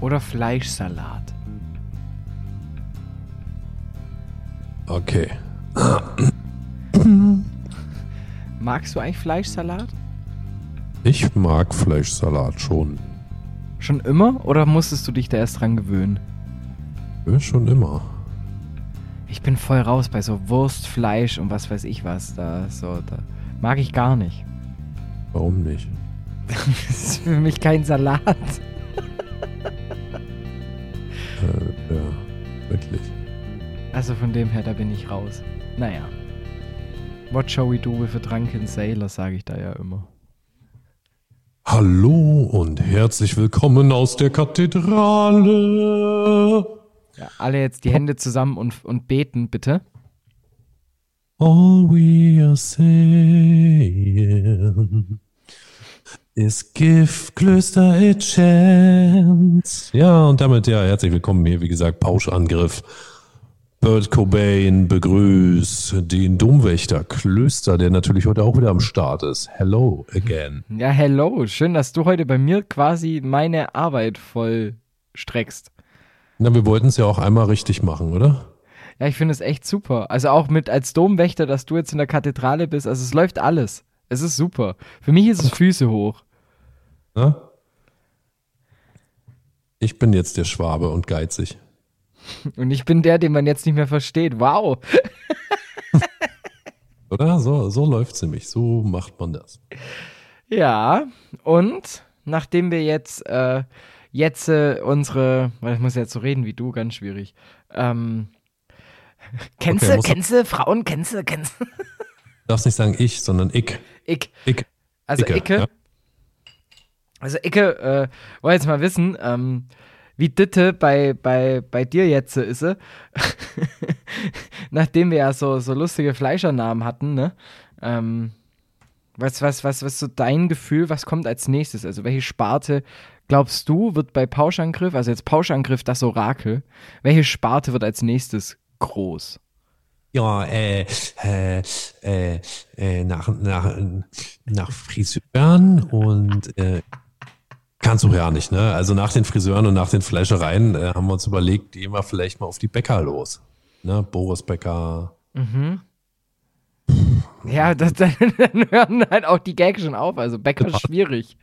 oder Fleischsalat? Okay. Magst du eigentlich Fleischsalat? Ich mag Fleischsalat schon. Schon immer oder musstest du dich da erst dran gewöhnen? Ja, schon immer. Ich bin voll raus bei so Wurst, Fleisch und was weiß ich was. Da, so, da mag ich gar nicht. Warum nicht? das ist für mich kein Salat. Ja, wirklich. Also von dem her, da bin ich raus. Naja. What shall we do with a drunken sailor, sage ich da ja immer. Hallo und herzlich willkommen aus der Kathedrale. Ja, alle jetzt die Hände zusammen und, und beten, bitte. All we are saying is give Klöster a chance. Ja, und damit ja, herzlich willkommen hier, wie gesagt, Pauschangriff. Bert Cobain begrüßt den Domwächter Klöster, der natürlich heute auch wieder am Start ist. Hello again. Ja, hello. Schön, dass du heute bei mir quasi meine Arbeit vollstreckst. Na, wir wollten es ja auch einmal richtig machen, oder? Ja, ich finde es echt super. Also auch mit als Domwächter, dass du jetzt in der Kathedrale bist. Also es läuft alles. Es ist super. Für mich ist es Füße hoch. Na? Ich bin jetzt der Schwabe und geizig. Und ich bin der, den man jetzt nicht mehr versteht. Wow. Oder? So, so läuft es nämlich. So macht man das. Ja, und nachdem wir jetzt, äh, jetzt äh, unsere, weil ich muss jetzt so reden wie du, ganz schwierig. Ähm, kennst Okay, du, kennst du, Frauen, kennst du, kennst du? Du darfst nicht sagen ich, sondern ich. Ich. Ich. Also Icke, Icke, ja. also Icke, äh, wollte jetzt mal wissen, ähm, wie Ditte bei, bei, bei dir jetzt so ist. sie. Nachdem wir ja so, so lustige Fleischernamen hatten, ne? Ähm, was, was, was, was ist so dein Gefühl, was kommt als nächstes? Also welche Sparte glaubst du wird bei Pauschangriff, also jetzt Pauschangriff das Orakel, welche Sparte wird als nächstes groß? Ja, äh, äh, äh, äh, nach, nach, nach Friseuren und äh, kannst du ja nicht, ne? Also nach den Friseuren und nach den Fleischereien äh, haben wir uns überlegt, gehen wir vielleicht mal auf die Bäcker los. Ne? Boris Bäcker. Ja, das, dann, dann hören halt auch die Gags schon auf. Also Bäcker ist schwierig.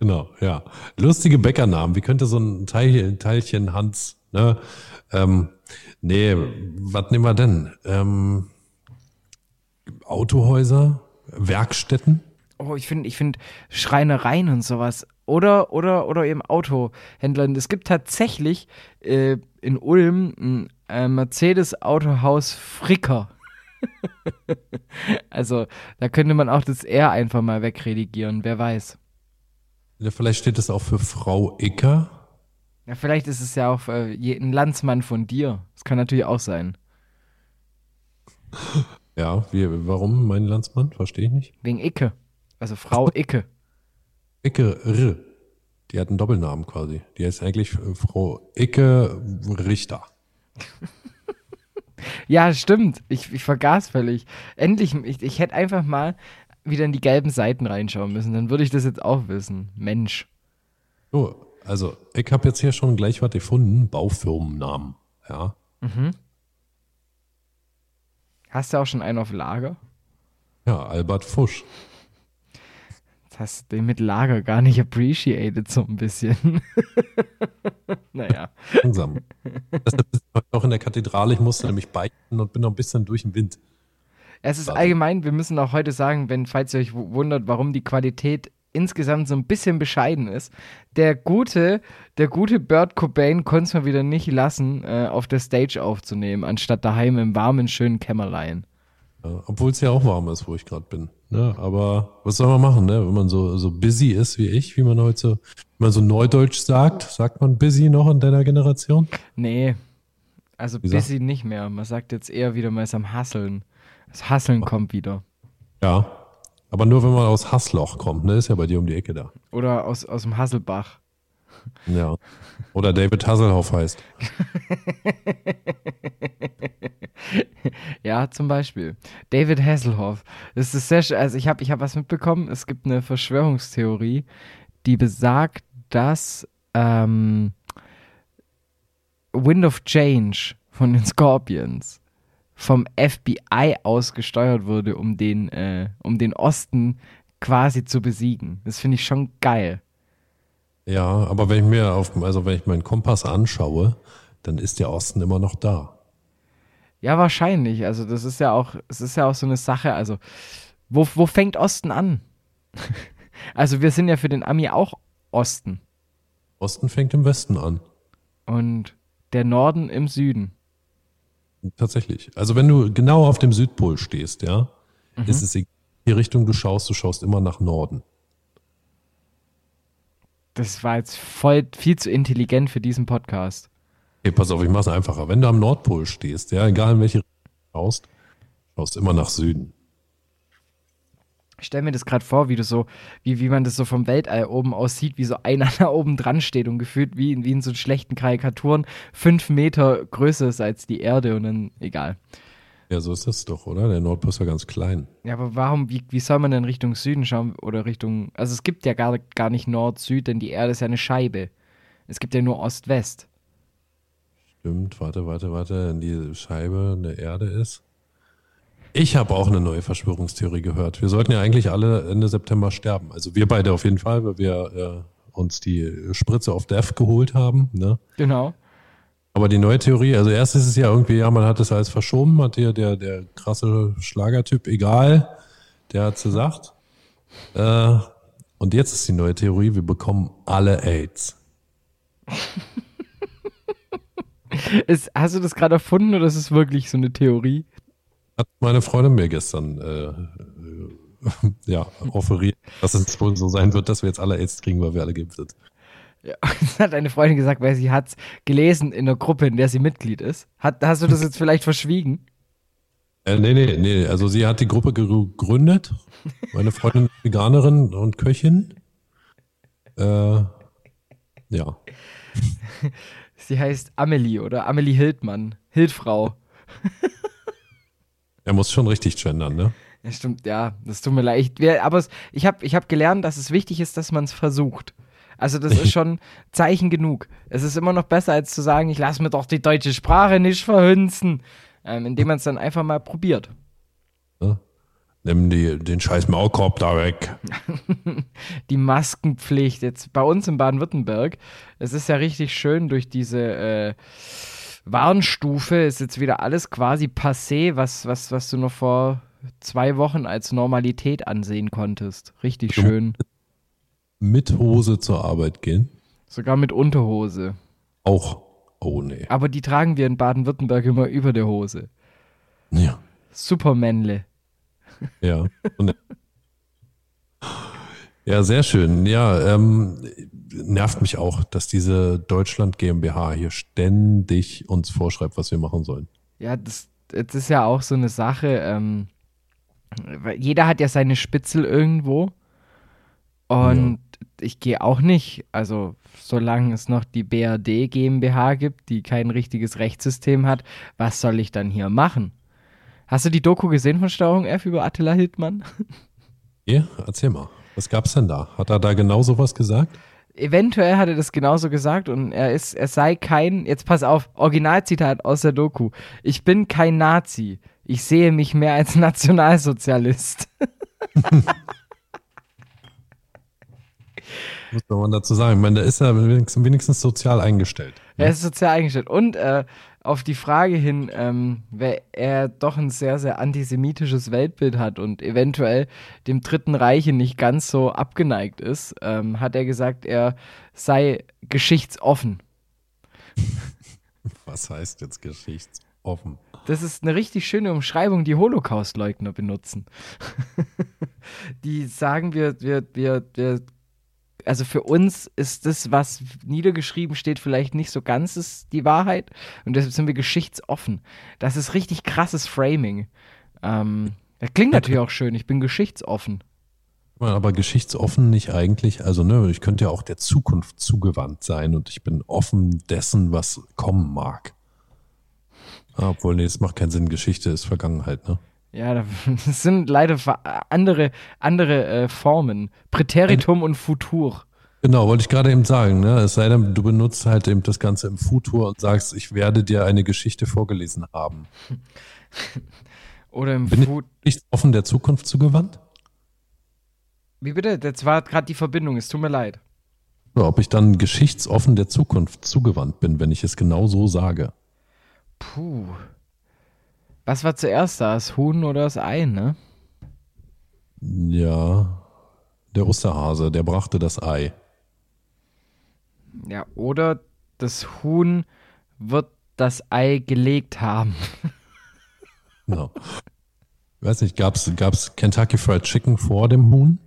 Genau, ja. Lustige Bäckernamen. Wie könnte so ein Teilchen, Teilchen Hans, ne? Ähm, nee, was nehmen wir denn? Ähm, Autohäuser, Werkstätten? Oh, ich finde, ich finde Schreinereien und sowas. Oder, oder, oder eben Autohändlern. Es gibt tatsächlich äh, in Ulm ein äh, Mercedes-Autohaus Fricker. also, da könnte man auch das R einfach mal wegredigieren, wer weiß. Ja, vielleicht steht es auch für Frau Icker. Ja, vielleicht ist es ja auch äh, ein Landsmann von dir. Das kann natürlich auch sein. Ja, wie, warum mein Landsmann? Verstehe ich nicht. Wegen Icke. Also Frau Icke. Icke R. Die hat einen Doppelnamen quasi. Die heißt eigentlich Frau Icke Richter. Ja, stimmt. Ich, ich vergaß völlig. Endlich, ich, ich hätte einfach mal wieder in die gelben Seiten reinschauen müssen. Dann würde ich das jetzt auch wissen. Mensch. So, also ich habe jetzt hier schon gleich was gefunden. Baufirmennamen. Ja. Hast du auch schon einen auf Lager? Ja, Albert Fusch. Jetzt hast du den mit Lager gar nicht appreciated, so ein bisschen. naja. Langsam. Deshalb ist heute noch in der Kathedrale. Ich musste nämlich beichten und bin noch ein bisschen durch den Wind. Es ist allgemein, wir müssen auch heute sagen, wenn, falls ihr euch wu- wundert, warum die Qualität insgesamt so ein bisschen bescheiden ist. Der gute, der gute Bert Cobain konnte es mal wieder nicht lassen, äh, auf der Stage aufzunehmen, anstatt daheim im warmen, schönen Kämmerlein. Ja, Obwohl es ja auch warm ist, wo ich gerade bin. Ne? Aber was soll man machen, ne? wenn man so, so busy ist wie ich, wie man heute so, man so neudeutsch sagt, sagt man busy noch in deiner Generation? Nee, also busy nicht mehr. Man sagt jetzt eher wieder, man ist am Hasseln. Das Hasseln kommt wieder. Ja. Aber nur wenn man aus Hassloch kommt, ne? Ist ja bei dir um die Ecke da. Oder aus, aus dem Hasselbach. Ja. Oder David Hasselhoff heißt. Ja, zum Beispiel. David Hasselhoff. Das ist sehr, sch- also ich habe ich hab was mitbekommen. Es gibt eine Verschwörungstheorie, die besagt, dass ähm, Wind of Change von den Scorpions vom FBI aus gesteuert wurde, um den, äh, um den Osten quasi zu besiegen. Das finde ich schon geil. Ja, aber wenn ich mir auf, also wenn ich meinen Kompass anschaue, dann ist der Osten immer noch da. Ja, wahrscheinlich. Also das ist ja auch, es ist ja auch so eine Sache. Also wo, wo fängt Osten an? also wir sind ja für den Ami auch Osten. Osten fängt im Westen an. Und der Norden im Süden. Tatsächlich. Also wenn du genau auf dem Südpol stehst, ja, mhm. ist es egal, die Richtung du schaust, du schaust immer nach Norden. Das war jetzt voll viel zu intelligent für diesen Podcast. Okay, pass auf, ich mach's einfacher. Wenn du am Nordpol stehst, ja, egal in welche Richtung du schaust, schaust immer nach Süden. Ich stelle mir das gerade vor, wie du so, wie, wie man das so vom Weltall oben aussieht, wie so einer da oben dran steht und gefühlt wie in, wie in so schlechten Karikaturen fünf Meter größer ist als die Erde und dann egal. Ja, so ist das doch, oder? Der Nordpol ist ja ganz klein. Ja, aber warum, wie, wie soll man denn Richtung Süden schauen oder Richtung, also es gibt ja gar, gar nicht Nord-Süd, denn die Erde ist ja eine Scheibe. Es gibt ja nur Ost-West. Stimmt, warte, warte, warte, wenn die Scheibe eine Erde ist. Ich habe auch eine neue Verschwörungstheorie gehört. Wir sollten ja eigentlich alle Ende September sterben. Also wir beide auf jeden Fall, weil wir äh, uns die Spritze auf Death geholt haben. Ne? Genau. Aber die neue Theorie, also erst ist es ja irgendwie, ja, man hat es alles verschoben, hat hier der, der krasse Schlagertyp, egal, der hat es gesagt. Äh, und jetzt ist die neue Theorie, wir bekommen alle AIDS. ist, hast du das gerade erfunden oder ist es wirklich so eine Theorie? Hat meine Freundin mir gestern äh, äh, ja, offeriert, dass es wohl so sein wird, dass wir jetzt alle AIDS kriegen, weil wir alle geimpft sind. Ja, hat eine Freundin gesagt, weil sie hat es gelesen in der Gruppe, in der sie Mitglied ist. Hat, hast du das jetzt vielleicht verschwiegen? Äh, nee, nee, nee. Also sie hat die Gruppe gegründet. Meine Freundin ist Veganerin und Köchin. Äh, ja. Sie heißt Amelie oder Amelie Hildmann. Hildfrau. Er muss schon richtig gendern, ne? Ja, stimmt, ja, das tut mir leid. Ich, aber es, ich habe ich hab gelernt, dass es wichtig ist, dass man es versucht. Also das ist schon Zeichen genug. Es ist immer noch besser, als zu sagen, ich lasse mir doch die deutsche Sprache nicht verhunzen, ähm, indem man es dann einfach mal probiert. Ja. Nimm die, den scheiß Maulkorb da weg. die Maskenpflicht jetzt bei uns in Baden-Württemberg. Es ist ja richtig schön durch diese äh, Warnstufe ist jetzt wieder alles quasi passé, was, was, was du noch vor zwei Wochen als Normalität ansehen konntest. Richtig du schön. Mit Hose zur Arbeit gehen? Sogar mit Unterhose. Auch. Oh nee. Aber die tragen wir in Baden-Württemberg immer über der Hose. Ja. Supermännle. Ja. ja, sehr schön. Ja, ähm, nervt mich auch, dass diese Deutschland GmbH hier ständig uns vorschreibt, was wir machen sollen. Ja, das, das ist ja auch so eine Sache. Ähm, jeder hat ja seine Spitzel irgendwo. Und ja. ich gehe auch nicht, also solange es noch die BRD GmbH gibt, die kein richtiges Rechtssystem hat, was soll ich dann hier machen? Hast du die Doku gesehen von Steuerung F über Attila Hildmann? Ja, erzähl mal. Was gab's denn da? Hat er da genau sowas gesagt? Eventuell hat er das genauso gesagt und er ist, er sei kein, jetzt pass auf, Originalzitat aus der Doku. Ich bin kein Nazi. Ich sehe mich mehr als Nationalsozialist. Muss man dazu sagen. Ich meine, der ist ja wenigstens, wenigstens sozial eingestellt. Ne? Er ist sozial eingestellt. Und äh, auf die Frage hin, ähm, wer er doch ein sehr, sehr antisemitisches Weltbild hat und eventuell dem Dritten Reiche nicht ganz so abgeneigt ist, ähm, hat er gesagt, er sei geschichtsoffen. Was heißt jetzt geschichtsoffen? Das ist eine richtig schöne Umschreibung, die Holocaust-Leugner benutzen. die sagen, wir, wir, wir, wir also für uns ist das, was niedergeschrieben steht, vielleicht nicht so ganz ist die Wahrheit. Und deshalb sind wir geschichtsoffen. Das ist richtig krasses Framing. Ähm, das klingt natürlich auch schön. Ich bin geschichtsoffen. Aber geschichtsoffen nicht eigentlich. Also, ne, ich könnte ja auch der Zukunft zugewandt sein und ich bin offen dessen, was kommen mag. obwohl, nee, es macht keinen Sinn. Geschichte ist Vergangenheit, ne? Ja, das sind leider andere, andere äh, Formen. Präteritum und Futur. Genau, wollte ich gerade eben sagen. Ne? Es sei denn, du benutzt halt eben das Ganze im Futur und sagst, ich werde dir eine Geschichte vorgelesen haben. Oder im Bin ich nicht offen der Zukunft zugewandt? Wie bitte? Das war gerade die Verbindung, es tut mir leid. Ob ich dann geschichtsoffen der Zukunft zugewandt bin, wenn ich es genau so sage. Puh. Was war zuerst da? Das Huhn oder das Ei, ne? Ja, der Osterhase, der brachte das Ei. Ja, oder das Huhn wird das Ei gelegt haben. Genau. Ich weiß nicht, gab es Kentucky Fried Chicken vor dem Huhn?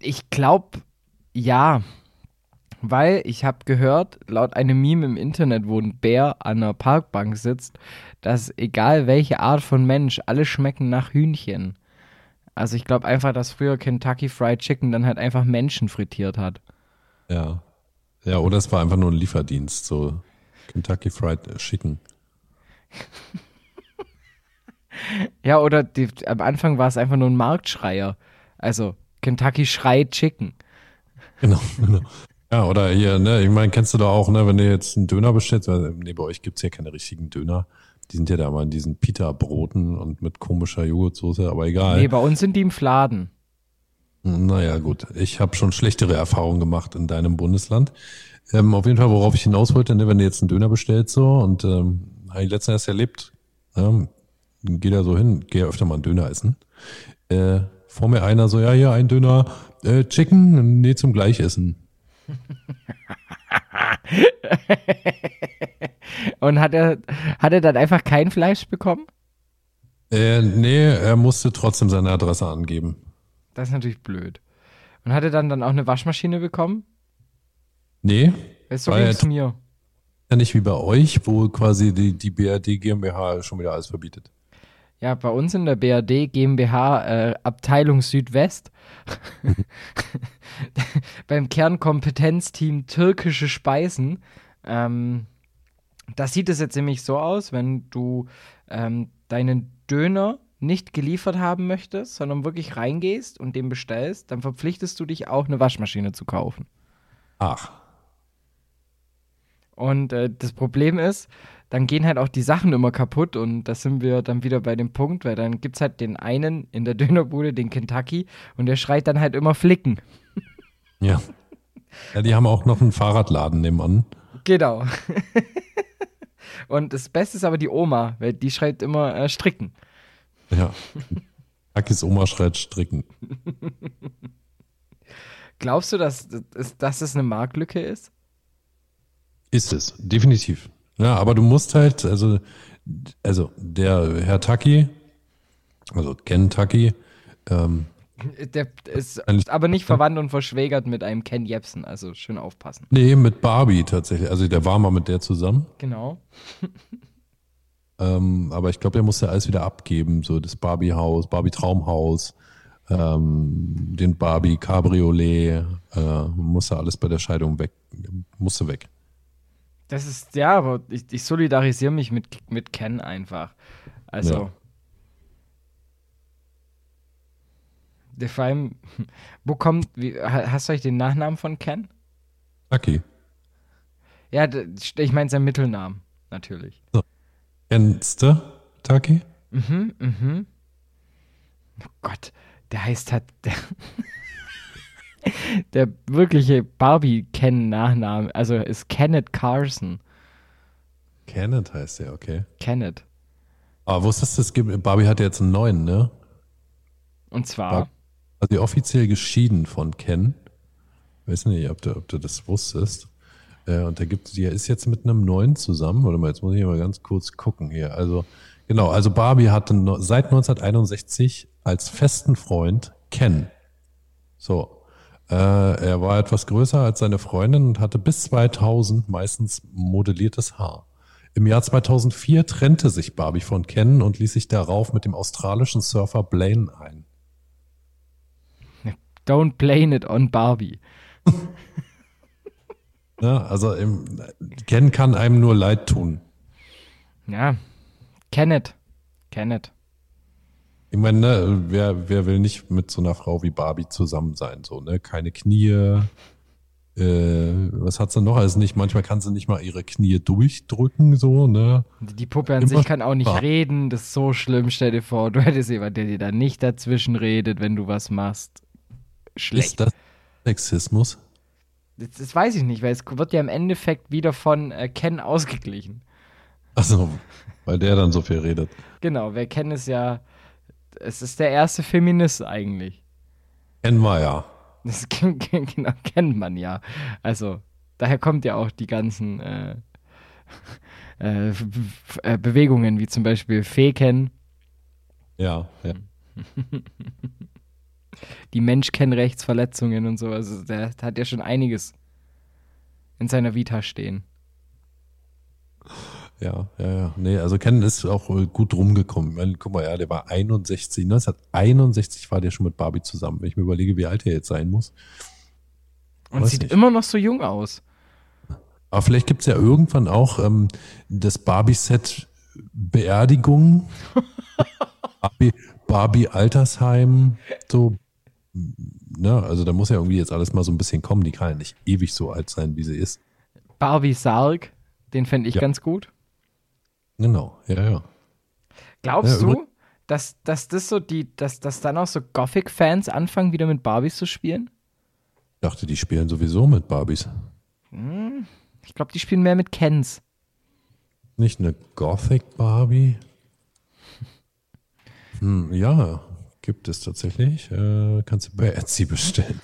Ich glaube, ja. Weil ich habe gehört, laut einem Meme im Internet, wo ein Bär an einer Parkbank sitzt, dass egal welche Art von Mensch, alle schmecken nach Hühnchen. Also ich glaube einfach, dass früher Kentucky Fried Chicken dann halt einfach Menschen frittiert hat. Ja. Ja, oder es war einfach nur ein Lieferdienst, so Kentucky Fried Chicken. Ja, oder die, am Anfang war es einfach nur ein Marktschreier. Also Kentucky Schreit Chicken. Genau, genau. Ja, oder hier, ne, ich meine, kennst du da auch, ne, wenn du jetzt einen Döner bestellst, weil, nee, bei euch gibt's ja keine richtigen Döner. Die sind ja da mal in diesen Pita-Broten und mit komischer Joghurtsoße, aber egal. Nee, bei uns sind die im Fladen. Naja, gut. Ich habe schon schlechtere Erfahrungen gemacht in deinem Bundesland. Ähm, auf jeden Fall, worauf ich hinaus wollte, ne, wenn du jetzt einen Döner bestellst so und ähm, habe ich letztens erst erlebt, ähm, geh da so hin, geh öfter mal einen Döner essen. Äh, vor mir einer so, ja, hier ein Döner, äh, Chicken, nee, zum Gleichessen. Und hat er, hat er dann einfach kein Fleisch bekommen? Äh, nee, er musste trotzdem seine Adresse angeben. Das ist natürlich blöd. Und hat er dann, dann auch eine Waschmaschine bekommen? Nee, so ging's er- mir. ja nicht wie bei euch, wo quasi die, die BRD GmbH schon wieder alles verbietet. Ja, bei uns in der BRD GmbH äh, Abteilung Südwest beim Kernkompetenzteam türkische Speisen. Ähm, da sieht es jetzt nämlich so aus, wenn du ähm, deinen Döner nicht geliefert haben möchtest, sondern wirklich reingehst und den bestellst, dann verpflichtest du dich auch eine Waschmaschine zu kaufen. Ach, Und äh, das Problem ist, dann gehen halt auch die Sachen immer kaputt und da sind wir dann wieder bei dem Punkt, weil dann gibt es halt den einen in der Dönerbude, den Kentucky, und der schreit dann halt immer Flicken. ja. Ja, die haben auch noch einen Fahrradladen nebenan. Genau. und das Beste ist aber die Oma, weil die schreit immer äh, Stricken. Ja. Akis Oma schreit stricken. Glaubst du, dass, dass, das eine Marktlücke ist? Ist es, definitiv. Ja, aber du musst halt, also, also der Herr Taki, also Ken Taki, ähm, Der ist aber nicht verwandt und verschwägert mit einem Ken Jebsen, also schön aufpassen. nee, mit Barbie tatsächlich, also der war mal mit der zusammen, Genau. ähm, aber ich glaube, er musste alles wieder abgeben, so das Barbie-Haus, Barbie-Traumhaus, ähm, den Barbie Cabriolet, äh, musste alles bei der Scheidung weg, musste weg. Das ist, ja, aber ich, ich solidarisiere mich mit, mit Ken einfach. Also. Ja. Der vor allem, wo kommt, wie, ha- hast du euch den Nachnamen von Ken? Taki. Ja, ich meine seinen Mittelnamen, natürlich. Kennst du Taki? Mhm, mhm. Oh Gott, der heißt halt, der, der wirkliche Barbie-Ken-Nachname, also ist Kenneth Carson. Kenneth heißt der, okay. Kenneth. Aber wusstest du, es gibt, Barbie hat jetzt einen neuen, ne? Und zwar, Bar- Die offiziell geschieden von Ken. Weiß nicht, ob du, ob du das wusstest. Äh, und da gibt die ist jetzt mit einem neuen zusammen. Warte mal, jetzt muss ich mal ganz kurz gucken hier. Also, genau, also Barbie hatte seit 1961 als festen Freund Ken. So. Äh, er war etwas größer als seine Freundin und hatte bis 2000 meistens modelliertes Haar. Im Jahr 2004 trennte sich Barbie von Ken und ließ sich darauf mit dem australischen Surfer Blaine ein. Don't blame it on Barbie. Ja, also im, Ken kann einem nur leid tun. Ja, Kenneth. Kenneth. Ich meine, ne, wer, wer will nicht mit so einer Frau wie Barbie zusammen sein? So, ne? Keine Knie. Äh, was hat sie noch? Also nicht, manchmal kann sie nicht mal ihre Knie durchdrücken, so, ne? Die Puppe an Immer sich kann auch nicht reden. Das ist so schlimm. Stell dir vor, du hättest jemanden, der dir da nicht dazwischen redet, wenn du was machst. Schlecht. Ist das Sexismus? Das, das weiß ich nicht, weil es wird ja im Endeffekt wieder von äh, Ken ausgeglichen. Also, weil der dann so viel redet. Genau, wer Ken ist ja, es ist der erste Feminist eigentlich. Kennen wir ja. Das ken- ken- genau, kennt man ja. Also, daher kommt ja auch die ganzen äh, äh, äh, Bewegungen, wie zum Beispiel Feken, Ja, ja. die Menschkennrechtsverletzungen und so. Also, der hat ja schon einiges in seiner Vita stehen. Ja, ja, ja. Nee, also Ken ist auch äh, gut rumgekommen. Ich meine, guck mal, ja, der war 61, 1961 war der schon mit Barbie zusammen. Wenn ich mir überlege, wie alt er jetzt sein muss. Und Weiß sieht nicht. immer noch so jung aus. Aber vielleicht gibt's ja irgendwann auch ähm, das Barbie-Set Beerdigung, Barbie, Barbie Altersheim, so. Ne, also da muss ja irgendwie jetzt alles mal so ein bisschen kommen. Die kann ja nicht ewig so alt sein, wie sie ist. Barbie Sarg, den fände ich Ja. ganz gut. Genau, ja, ja. Glaubst Ja, du, dass, dass das so die, dass, dass dann auch so Gothic-Fans anfangen, wieder mit Barbies zu spielen? Ich dachte, die spielen sowieso mit Barbies. Ich glaube, die spielen mehr mit Kens. Nicht eine Gothic Barbie? Hm, ja, gibt es tatsächlich. Äh, kannst du bei Etsy bestellen.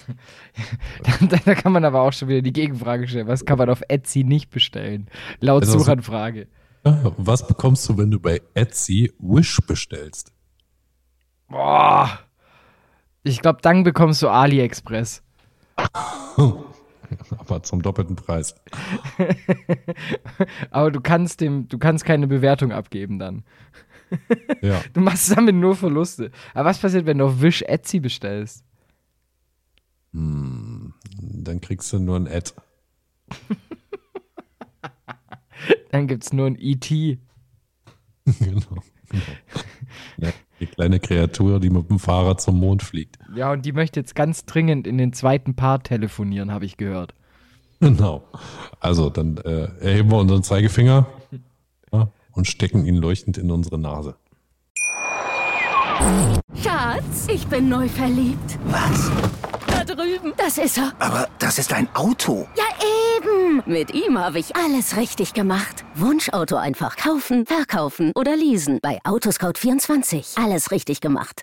da, da kann man aber auch schon wieder die Gegenfrage stellen. Was kann man auf Etsy nicht bestellen? Laut Also so- Suchanfrage. Ja, Was bekommst du, wenn du bei Etsy Wish bestellst? Boah. Ich glaube, dann bekommst du AliExpress. Aber zum doppelten Preis. Aber du kannst dem, du kannst keine Bewertung abgeben dann. Ja. Du machst damit nur Verluste. Aber was passiert, wenn du auf Wish Etsy bestellst? Hm, dann kriegst du nur ein Ad. Dann gibt's nur ein ET. genau. genau. Ja, die kleine Kreatur, die mit dem Fahrrad zum Mond fliegt. Ja, und die möchte jetzt ganz dringend in den zweiten Part telefonieren, habe ich gehört. Genau. Also, dann äh, erheben wir unseren Zeigefinger und stecken ihn leuchtend in unsere Nase. Schatz, ich bin neu verliebt. Was? Da drüben. Das ist er. Aber das ist ein Auto. Ja, eben. Mit ihm habe ich alles richtig gemacht. Wunschauto einfach kaufen, verkaufen oder leasen. Bei Autoscout24. Alles richtig gemacht.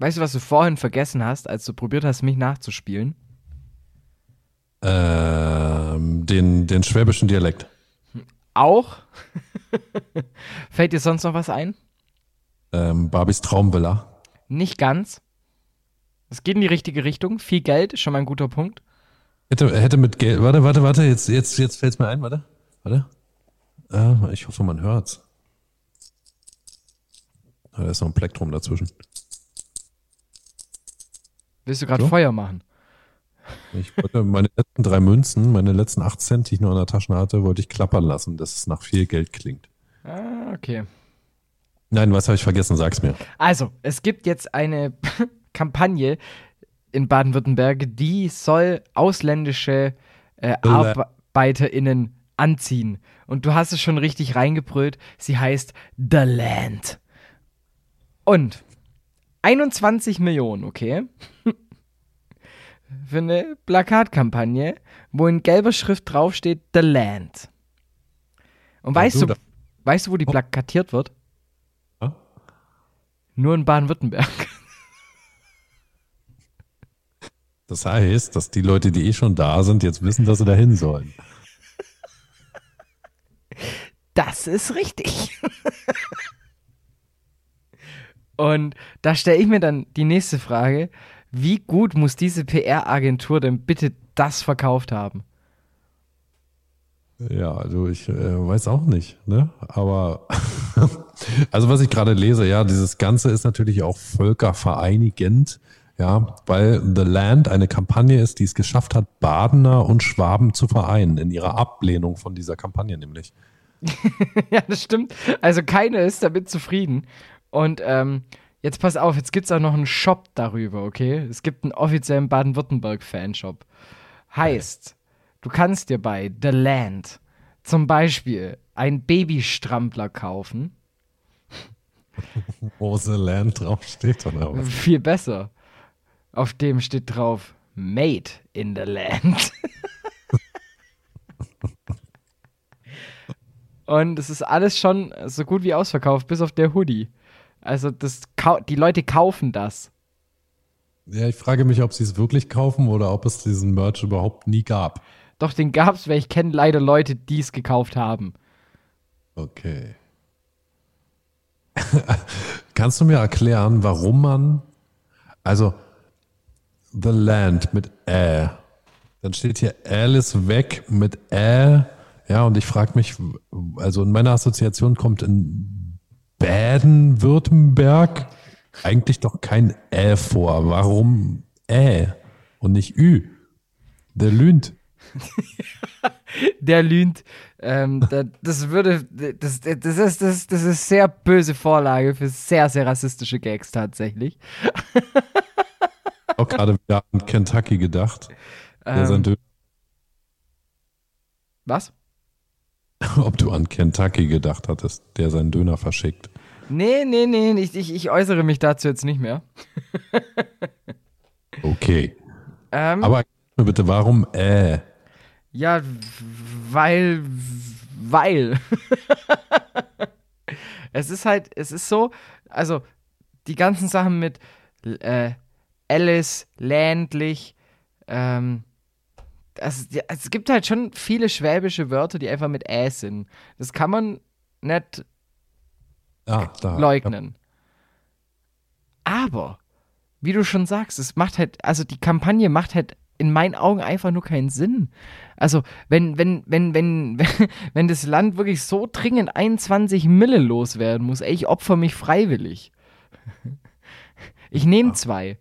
Weißt du, was du vorhin vergessen hast, als du probiert hast, mich nachzuspielen? Ähm, den, den schwäbischen Dialekt. Auch? Fällt dir sonst noch was ein? Ähm, Barbies Traumvilla. Nicht ganz. Es geht in die richtige Richtung. Viel Geld ist schon mal ein guter Punkt. Hätte, hätte mit Geld. Warte, warte, warte. Jetzt, jetzt, jetzt fällt es mir ein. Warte. Warte. Ah, ich hoffe, man hört's. Ah, Da ist noch ein Plektrum dazwischen. Willst du gerade So? Feuer machen? Ich wollte meine letzten drei Münzen, meine letzten acht Cent, die ich noch in der Tasche hatte, wollte ich klappern lassen, dass es nach viel Geld klingt. Ah, okay. Nein, was habe ich vergessen? Sag's mir. Also, es gibt jetzt eine Kampagne in Baden-Württemberg, die soll ausländische äh, La- ArbeiterInnen anziehen. Und du hast es schon richtig reingebrüllt. Sie heißt The Land. Und 21 Millionen, okay? Für eine Plakatkampagne, wo in gelber Schrift draufsteht The Land. Und weißt du, du, weißt du, wo die Oh. plakatiert wird? Ja? Nur in Baden-Württemberg. Das heißt, dass die Leute, die eh schon da sind, jetzt wissen, dass sie da hin sollen. Das ist richtig. Und da stelle ich mir dann die nächste Frage: Wie gut muss diese PR-Agentur denn bitte das verkauft haben? Ja, also ich äh, weiß auch nicht, ne? Aber also was ich gerade lese, ja, dieses Ganze ist natürlich auch völkervereinigend, ja, weil The Land eine Kampagne ist, die es geschafft hat, Badener und Schwaben zu vereinen in ihrer Ablehnung von dieser Kampagne nämlich. ja, das stimmt. Also keiner ist damit zufrieden. Und ähm, jetzt pass auf, jetzt gibt es auch noch einen Shop darüber, okay? Es gibt einen offiziellen Baden-Württemberg-Fanshop. Heißt, du kannst dir bei The Land zum Beispiel ein Babystrampler kaufen. Wo The Land draufsteht oder was? Viel besser. Auf dem steht drauf Made in the Land. Und es ist alles schon so gut wie ausverkauft, bis auf der Hoodie. Also das, die Leute kaufen das. Ja, ich frage mich, ob sie es wirklich kaufen oder ob es diesen Merch überhaupt nie gab. Doch, den gab's, weil ich kenne leider Leute, die es gekauft haben. Okay. Kannst du mir erklären, warum man, also The Land mit Ä, dann steht hier Alice weg mit Ä, ja, und ich frage mich, also in meiner Assoziation kommt in Baden-Württemberg eigentlich doch kein Ä vor. Warum Ä und nicht Ü? Der lühnt. Der lühnt. Ähm, da, das würde, das, das, ist, das, das ist sehr böse Vorlage für sehr, sehr rassistische Gags tatsächlich. Auch gerade wieder an Kentucky gedacht. Ähm, was? Ob du an Kentucky gedacht hattest, der seinen Döner verschickt. Nee, nee, nee, ich, ich, ich äußere mich dazu jetzt nicht mehr. okay. Ähm, Aber bitte, warum äh? Ja, weil, weil. es ist halt, es ist so, also die ganzen Sachen mit äh, Alice, ländlich, ähm, es, es gibt halt schon viele schwäbische Wörter, die einfach mit Ä sind. Das kann man nicht ah, da, leugnen. Ja. Aber, wie du schon sagst, es macht halt, also die Kampagne macht halt in meinen Augen einfach nur keinen Sinn. Also, wenn, wenn, wenn, wenn, wenn das Land wirklich so dringend 21 Mille loswerden muss, ey, ich opfer mich freiwillig. Ich nehme zwei.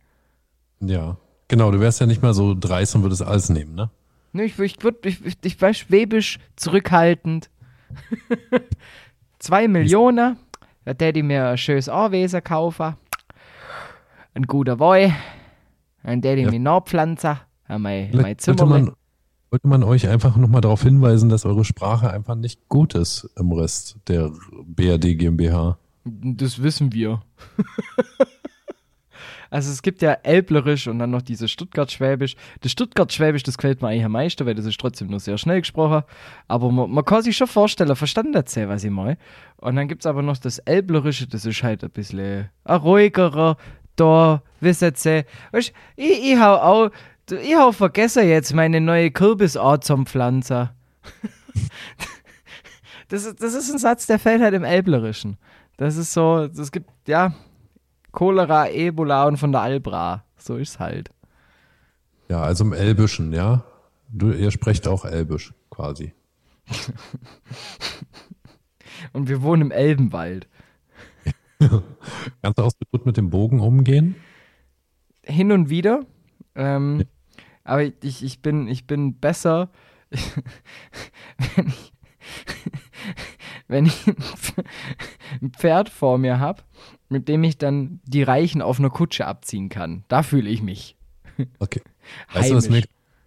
Ja, genau, du wärst ja nicht mal so dreist und würdest alles nehmen, ne? Ne, ich, ich, würd, ich, ich, ich war schwäbisch zurückhaltend. zwei Millionen, da hätte ich mir ein schönes Anwesen kaufen. Ein guter Woi. Dann hätte ich ja. mir nachpflanzen mein, mein Zimmer. Wollte man, wollte man euch einfach nochmal darauf hinweisen, dass eure Sprache einfach nicht gut ist im Rest der BRD GmbH? Das wissen wir. also es gibt ja Elblerisch und dann noch dieses Stuttgart-Schwäbisch. Das Stuttgart-Schwäbisch, das gefällt mir eigentlich am meisten, weil das ist trotzdem nur sehr schnell gesprochen. Aber man, man kann sich schon vorstellen, verstanden erzählen, was ich mal. Und dann gibt es aber noch das Elblerische, das ist halt ein bisschen ein ruhigerer, da, wisst ihr, weißt, ich, ich hau auch ich habe vergessen jetzt meine neue Kürbisart zum Pflanzer. das, ist, das ist ein Satz, der fällt halt im Elblerischen. Das ist so, es gibt, ja, Cholera, Ebola und von der Albra. So ist halt. Ja, also im Elbischen, ja. Du, ihr sprecht auch Elbisch quasi. und wir wohnen im Elbenwald. Kannst du auch so gut mit dem Bogen umgehen? Hin und wieder. Ähm, aber ich, ich, bin, ich bin besser, wenn ich, wenn ich ein Pferd vor mir habe, mit dem ich dann die Reichen auf einer Kutsche abziehen kann. Da fühle ich mich. Okay. Weißt du, was mir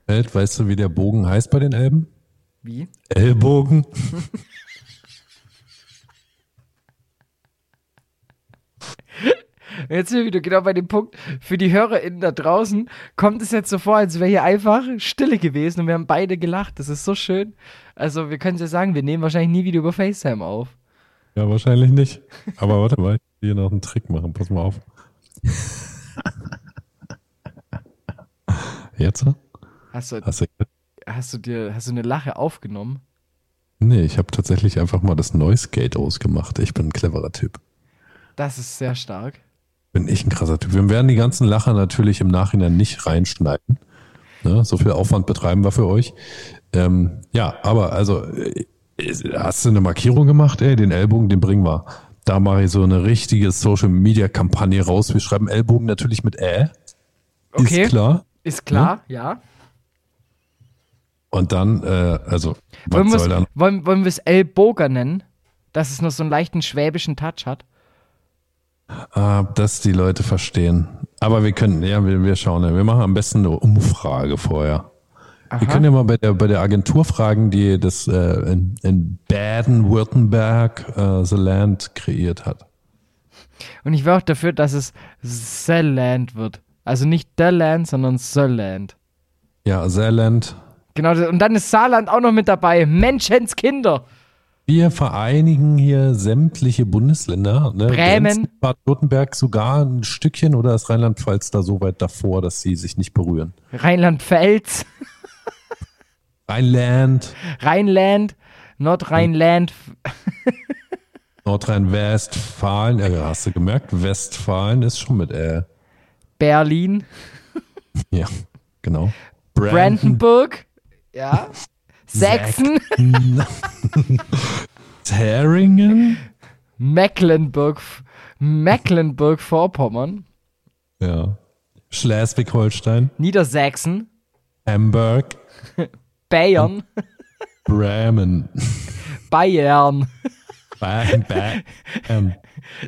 gefällt? Weißt du, wie der Bogen heißt bei den Elben? Wie? Ellbogen. Jetzt sind wir wieder genau bei dem Punkt, für die HörerInnen da draußen kommt es jetzt so vor, als wäre hier einfach Stille gewesen und wir haben beide gelacht. Das ist so schön. Also, wir können es ja sagen, wir nehmen wahrscheinlich nie wieder über FaceTime auf. Ja, wahrscheinlich nicht. Aber warte mal, ich will hier noch einen Trick machen. Pass mal auf. Jetzt? Hast du, hast du, hast du dir, hast du eine Lache aufgenommen? Nee, ich habe tatsächlich einfach mal das Noise Gate ausgemacht. Ich bin ein cleverer Typ. Das ist sehr stark. Bin ich ein krasser Typ. Wir werden die ganzen Lacher natürlich im Nachhinein nicht reinschneiden. Ne? So viel Aufwand betreiben wir für euch. Ähm, ja, aber also, äh, hast du eine Markierung gemacht? Ey, den Ellbogen, den bringen wir. Da mache ich so eine richtige Social Media Kampagne raus. Wir schreiben Ellbogen natürlich mit Ä. Okay. Ist klar. Ist klar, ja. Und dann, äh, also, Wollen was wir soll dann? es wollen, wollen wir's Ellboger nennen? Dass es noch so einen leichten schwäbischen Touch hat. Ah, das die Leute verstehen. Aber wir können, ja, wir, wir schauen. ja. Wir machen am besten eine Umfrage vorher. Wir können ja mal bei der, bei der Agentur fragen, die das äh, in, in Baden-Württemberg äh, The Land kreiert hat. Und ich wäre auch dafür, dass es The Land wird. Also nicht The Land, sondern The Land. Ja, The Land. Genau, und dann ist Saarland auch noch mit dabei. Menschenskinder. Wir vereinigen hier sämtliche Bundesländer. Ne? Bremen. Baden-Württemberg sogar ein Stückchen oder ist Rheinland-Pfalz da so weit davor, dass sie sich nicht berühren? Rheinland-Pfalz, Rheinland, Rheinland, Nordrheinland. Nordrhein-Westfalen, ja, hast du gemerkt, Westfalen ist schon mit äh, Berlin, ja, genau. Brandenburg, ja, Sachsen, Thüringen, Mecklenburg, Mecklenburg-Vorpommern, ja. Schleswig-Holstein, Niedersachsen, Hamburg, Bayern, Bremen, Bayern. Bam, bam, bam.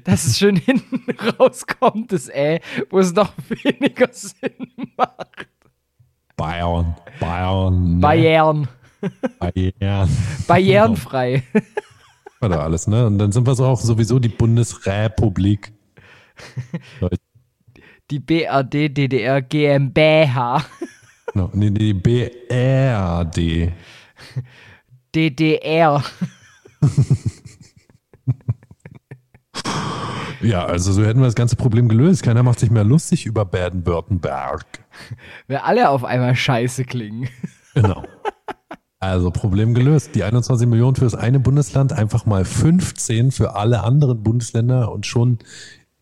Dass es schön hinten rauskommt, das Ä, wo es noch weniger Sinn macht. Bayern, Bayern, ne? Bayern. Bayern. Barrierenfrei. War da alles, ne? Und dann sind wir so auch sowieso die Bundesrepublik. Die BRD, DDR, GmbH. Genau. Nee, die BRD. DDR. Ja, also so hätten wir das ganze Problem gelöst. Keiner macht sich mehr lustig über Baden-Württemberg. Wir alle auf einmal scheiße klingen. Genau. Also Problem gelöst. Die 21 Millionen für das eine Bundesland, einfach mal 15 für alle anderen Bundesländer und schon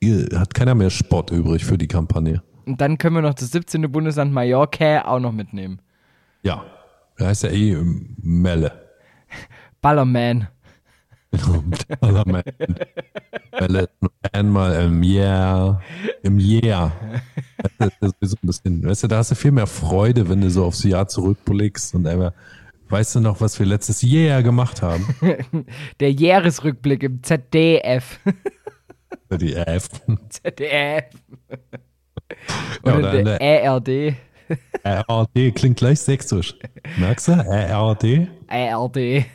äh, hat keiner mehr Sport übrig für die Kampagne. Und dann können wir noch das 17. Bundesland Mallorca auch noch mitnehmen. Ja, da heißt ja eh ähm, Melle. Ballerman. Parlament. Melle einmal im Jahr. Im Jahr. Das ist sowieso ein bisschen, weißt du, da hast du viel mehr Freude, wenn du so aufs Jahr zurückblickst und einfach, weißt du noch, was wir letztes Jahr gemacht haben? Der Jahresrückblick im ZDF. Die F. ZDF. Ja, Oder oder ARD. RRD klingt gleich sächsisch. Merkst du? RRD? ARD.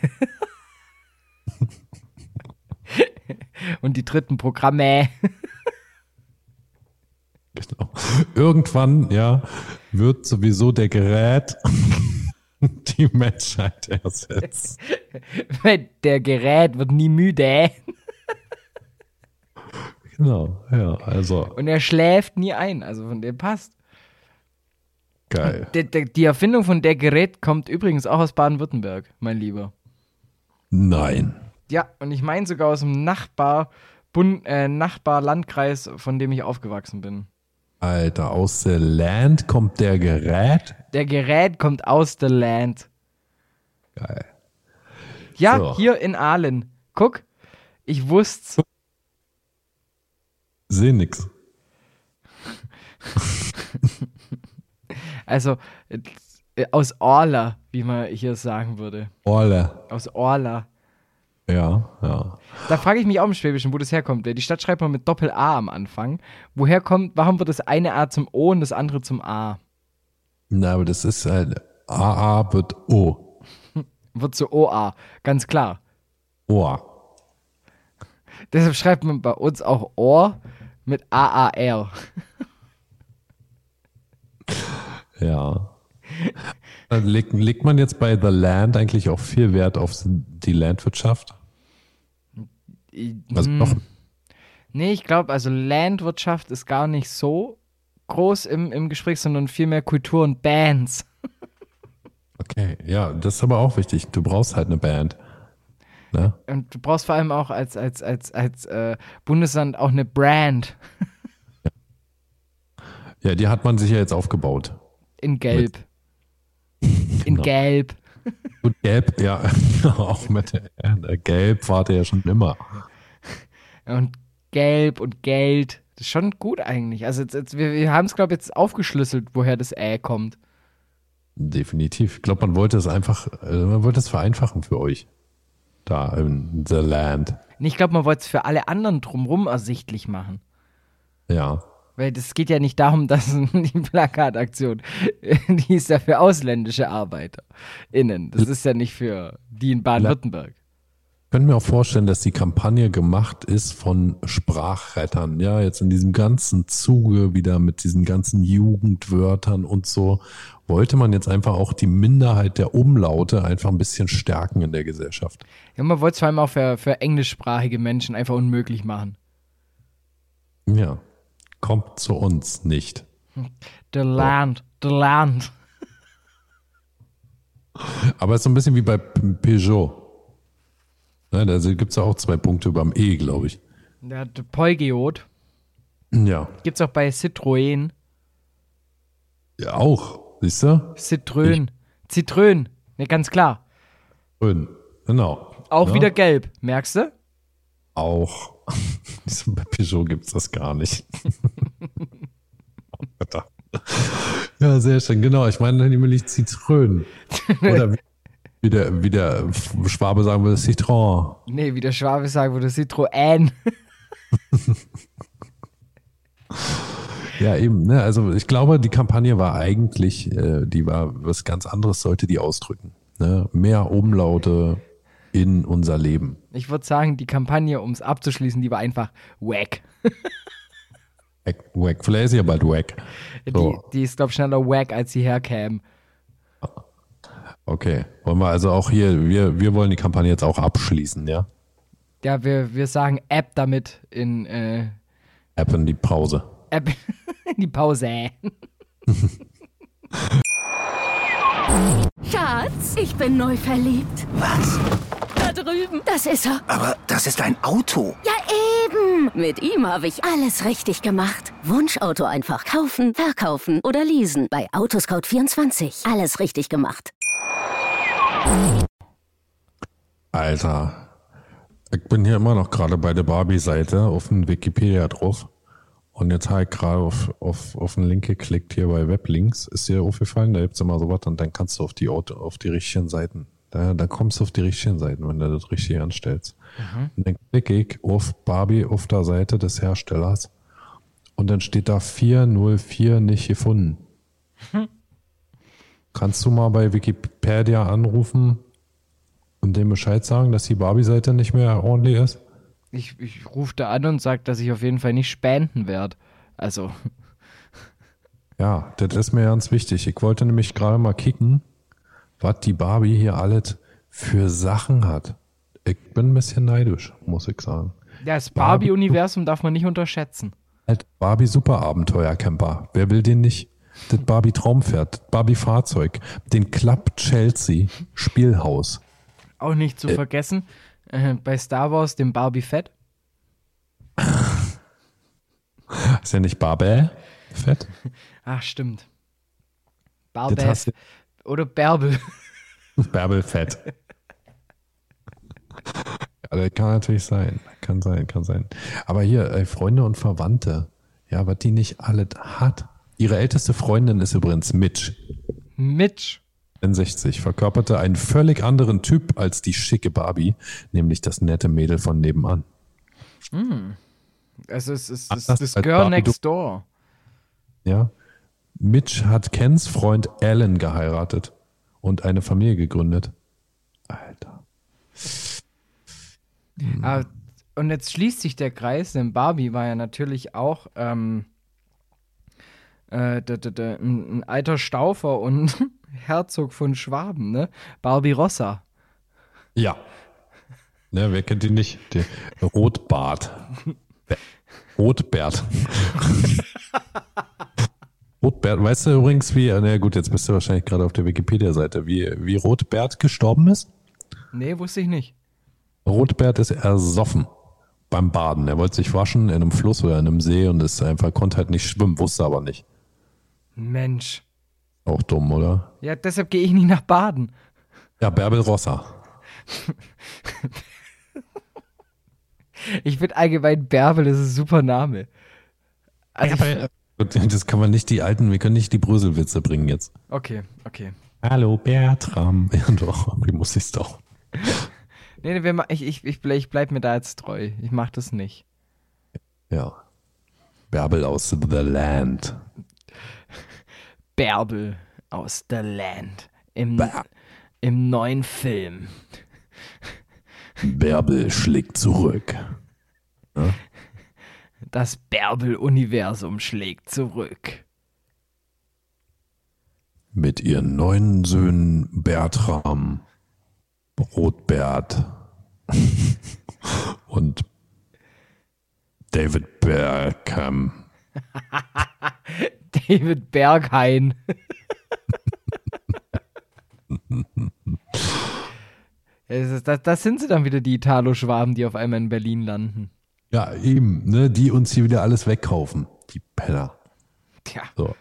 Und die dritten Programme. Genau. Irgendwann, ja, wird sowieso der Gerät die Menschheit ersetzt. Der Gerät wird nie müde. Genau, ja, also Und er schläft nie ein. Also von dem passt. geil. Der, der, die Erfindung von der Gerät kommt übrigens auch aus Baden-Württemberg, mein Lieber. Nein. Ja, und ich meine sogar aus dem Nachbar, Bund, äh, Nachbarlandkreis, von dem ich aufgewachsen bin. Alter, aus der Land kommt der Gerät. Der Gerät kommt aus der Land. Geil. Ja, So. hier in Aalen. Guck, ich wusste Seh nix. Also aus Orla, wie man hier sagen würde. Orle. Aus Orla. Ja, ja. Da frage ich mich auch im Schwäbischen, wo das herkommt. Die Stadt schreibt man mit Doppel-A am Anfang. Woher kommt, warum wird das eine A zum O und das andere zum A? Na, aber das ist halt AA wird O. Wird zu OA, ganz klar. Ohr. Deshalb schreibt man bei uns auch Ohr mit AAR. Ja. Legt, legt man jetzt bei The Land eigentlich auch viel Wert auf die Landwirtschaft? Also noch, Nee, ich glaube, also Landwirtschaft ist gar nicht so groß im, im Gespräch, sondern vielmehr Kultur und Bands. okay, ja, das ist aber auch wichtig. Du brauchst halt eine Band. Ne? Und du brauchst vor allem auch als, als, als, als äh, Bundesland auch eine Brand. Ja, die hat man sich ja jetzt aufgebaut. In Gelb. In Genau. Gelb. Gut, gelb, ja, auch mit der, der Gelb war der ja schon immer. Und Gelb und Geld. Das ist schon gut eigentlich. Also jetzt, jetzt, wir, wir haben es, glaube ich, jetzt aufgeschlüsselt, woher das Ä kommt. Definitiv. Ich glaube, man wollte es einfach, äh, man wollte es vereinfachen für euch. Da in The Land. Und ich glaube, man wollte es für alle anderen drumrum ersichtlich machen. Ja. Weil das geht ja nicht darum, dass die Plakataktion, die ist ja für ausländische ArbeiterInnen. Das ist ja nicht für die in Baden-Württemberg. Ich könnte mir auch vorstellen, dass die Kampagne gemacht ist von Sprachrettern. Ja, jetzt in diesem ganzen Zuge wieder mit diesen ganzen Jugendwörtern und so, wollte man jetzt einfach auch die Minderheit der Umlaute einfach ein bisschen stärken in der Gesellschaft. Ja, man wollte es vor allem auch für, für englischsprachige Menschen einfach unmöglich machen. Ja. Kommt zu uns nicht. The Land, the Land. Aber es ist so ein bisschen wie bei Peugeot. Ne, da gibt es ja auch zwei Punkte beim E, glaube ich. Der hat Peugeot. Ja. Gibt's auch bei Citroën. ja auch. Siehst du? Citroën. Zitrön. Ne, ganz klar. Schön. Genau. Auch Ja. wieder gelb. Merkst du? Auch. Bei Peugeot gibt es das gar nicht. ja, sehr schön. Genau, ich meine nämlich Zitrön. Oder wie, wie, der, wie der Schwabe sagen würde, Citron. Nee, wie der Schwabe sagen würde, Citroën. Ja, eben. Ne? Also ich glaube, die Kampagne war eigentlich, äh, die war was ganz anderes, sollte die ausdrücken. Ne? Mehr Umlaute in unser Leben. Ich würde sagen, die Kampagne, um es abzuschließen, die war einfach wack. Wack, wack. Vielleicht ist sie ja bald wack. So. Die, die ist, glaube ich, schneller wack, als sie herkäme. Okay. Wollen wir also auch hier, wir, wir wollen die Kampagne jetzt auch abschließen, ja? Ja, wir, wir sagen App damit in äh, App in die Pause. App in die Pause. Schatz, ich bin neu verliebt. Was? Da drüben. Das ist er. Aber das ist ein Auto. Ja, eben. Mit ihm habe ich alles richtig gemacht. Wunschauto einfach kaufen, verkaufen oder leasen. Bei Autoscout24. Alles richtig gemacht. Alter. Ich bin hier immer noch gerade bei der Barbie-Seite auf dem Wikipedia drauf. Und jetzt habe ich gerade auf, auf, auf einen Link geklickt hier bei Weblinks. Ist dir aufgefallen? Da gibt's immer sowas und dann kannst du auf die, auf die richtigen Seiten. Da, da kommst du auf die richtigen Seiten, wenn du das richtig anstellst. Und dann klicke ich auf Barbie auf der Seite des Herstellers. Und dann steht da 404 nicht gefunden. Kannst du mal bei Wikipedia anrufen und dem Bescheid sagen, dass die Barbie-Seite nicht mehr ordentlich ist? Ich, ich rufe da an und sage, dass ich auf jeden Fall nicht spenden werde. Also, Ja, das ist mir ganz wichtig. Ich wollte nämlich gerade mal kicken, was die Barbie hier alles für Sachen hat. Ich bin ein bisschen neidisch, muss ich sagen. das Barbie-Universum darf man nicht unterschätzen. Halt Barbie Superabenteuer-Camper. Wer will den nicht? Das Barbie Traumpferd, das Barbie Fahrzeug, den Club Chelsea Spielhaus. Auch nicht zu vergessen, äh, bei Star Wars dem Barbie Fett. Ist ja nicht Barbie Fett? Ach, stimmt. Barbie hast du- oder Bärbel. Bärbel Fett. Ja, das kann natürlich sein. Kann sein, kann sein. Aber hier, ey, Freunde und Verwandte, ja, was die nicht alles hat. Ihre älteste Freundin ist übrigens Mitch. Mitch. 60 verkörperte einen völlig anderen Typ als die schicke Barbie, nämlich das nette Mädel von nebenan. Also es ist, es ist das Girl Barbie Next Door. Ja. Mitch hat Kens Freund Alan geheiratet und eine Familie gegründet. Alter. Ah, und jetzt schließt sich der Kreis, denn Barbie war ja natürlich auch ähm, äh, d- d- d- ein, ein alter Staufer und Herzog von Schwaben, ne? Barbie Rossa. Ja. Ne, wer kennt ihn nicht? Der Rotbart. Rotbert. Rotbert, weißt du übrigens, wie, na gut, jetzt bist du wahrscheinlich gerade auf der Wikipedia-Seite, wie, wie Rotbert gestorben ist? Nee, wusste ich nicht. Rotbert ist ersoffen beim Baden. Er wollte sich waschen in einem Fluss oder in einem See und ist einfach, konnte halt nicht schwimmen, wusste aber nicht. Mensch. Auch dumm, oder? Ja, deshalb gehe ich nie nach Baden. Ja, Bärbel Rosser. Ich finde allgemein Bärbel, das ist ein super Name. Also Gut, Das kann man nicht die alten, wir können nicht die Bröselwitze bringen jetzt. okay, okay. Hallo Bertram. Ja doch, irgendwie muss ich's doch. Nee, nee, ich, ich, ich, bleib, ich bleib mir da jetzt treu. Ich mach das nicht. Ja. Bärbel aus The Land. Bärbel aus The Land. Im, im neuen Film. Bärbel schlägt zurück. Das Bärbel-Universum schlägt zurück. Mit ihren neun Söhnen Bertram, Rotbert und David Berkham. David Berghain. Das, das, sind sie dann wieder, die Italo-Schwaben, die auf einmal in Berlin landen. Ja, eben, ne, die uns hier wieder alles wegkaufen. Die Penner. Tja. So.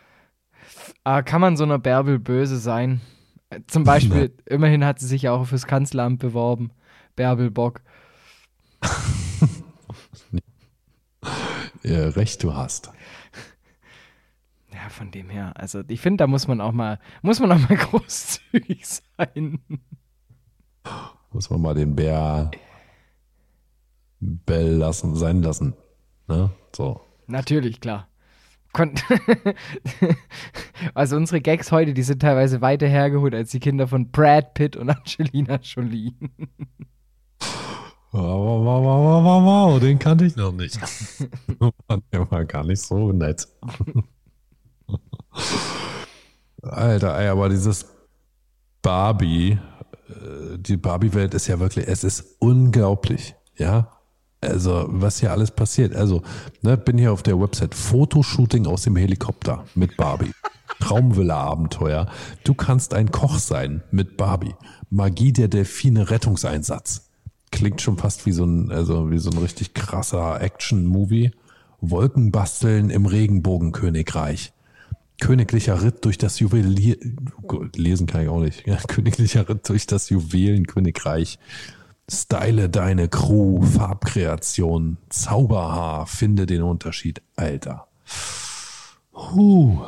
Aber kann man so einer Bärbel böse sein? Zum Beispiel, immerhin hat sie sich ja auch fürs Kanzleramt beworben. Bärbel Bock. Äh, recht du hast. Ja, von dem her. Also ich finde, da muss man auch mal, muss man auch mal großzügig sein. Muss man mal den Bär Bell lassen, sein lassen. Ne? So. Natürlich, klar. Also unsere Gags heute, die sind teilweise weiter hergeholt als die Kinder von Brad Pitt und Angelina Jolie. Wow, wow, wow, wow, wow, wow, den kannte ich noch nicht. Der war gar nicht so nett. Alter, ey, aber dieses Barbie, äh, die Barbie-Welt ist ja wirklich, es ist unglaublich, ja. Also, was hier alles passiert. Also, ne, bin hier auf der Website Fotoshooting aus dem Helikopter mit Barbie. Traumvilla-Abenteuer. Du kannst ein Koch sein mit Barbie. Magie der Delfine Rettungseinsatz. Klingt schon fast wie so ein, also wie so ein richtig krasser Action-Movie. Wolkenbasteln im Regenbogenkönigreich. Königlicher Ritt durch das Juwelier, Gut, lesen kann ich auch nicht. Ja, königlicher Ritt durch das Juwelenkönigreich. Style deine Crew, Farbkreation, Zauberhaar, finde den Unterschied, Alter. Huh.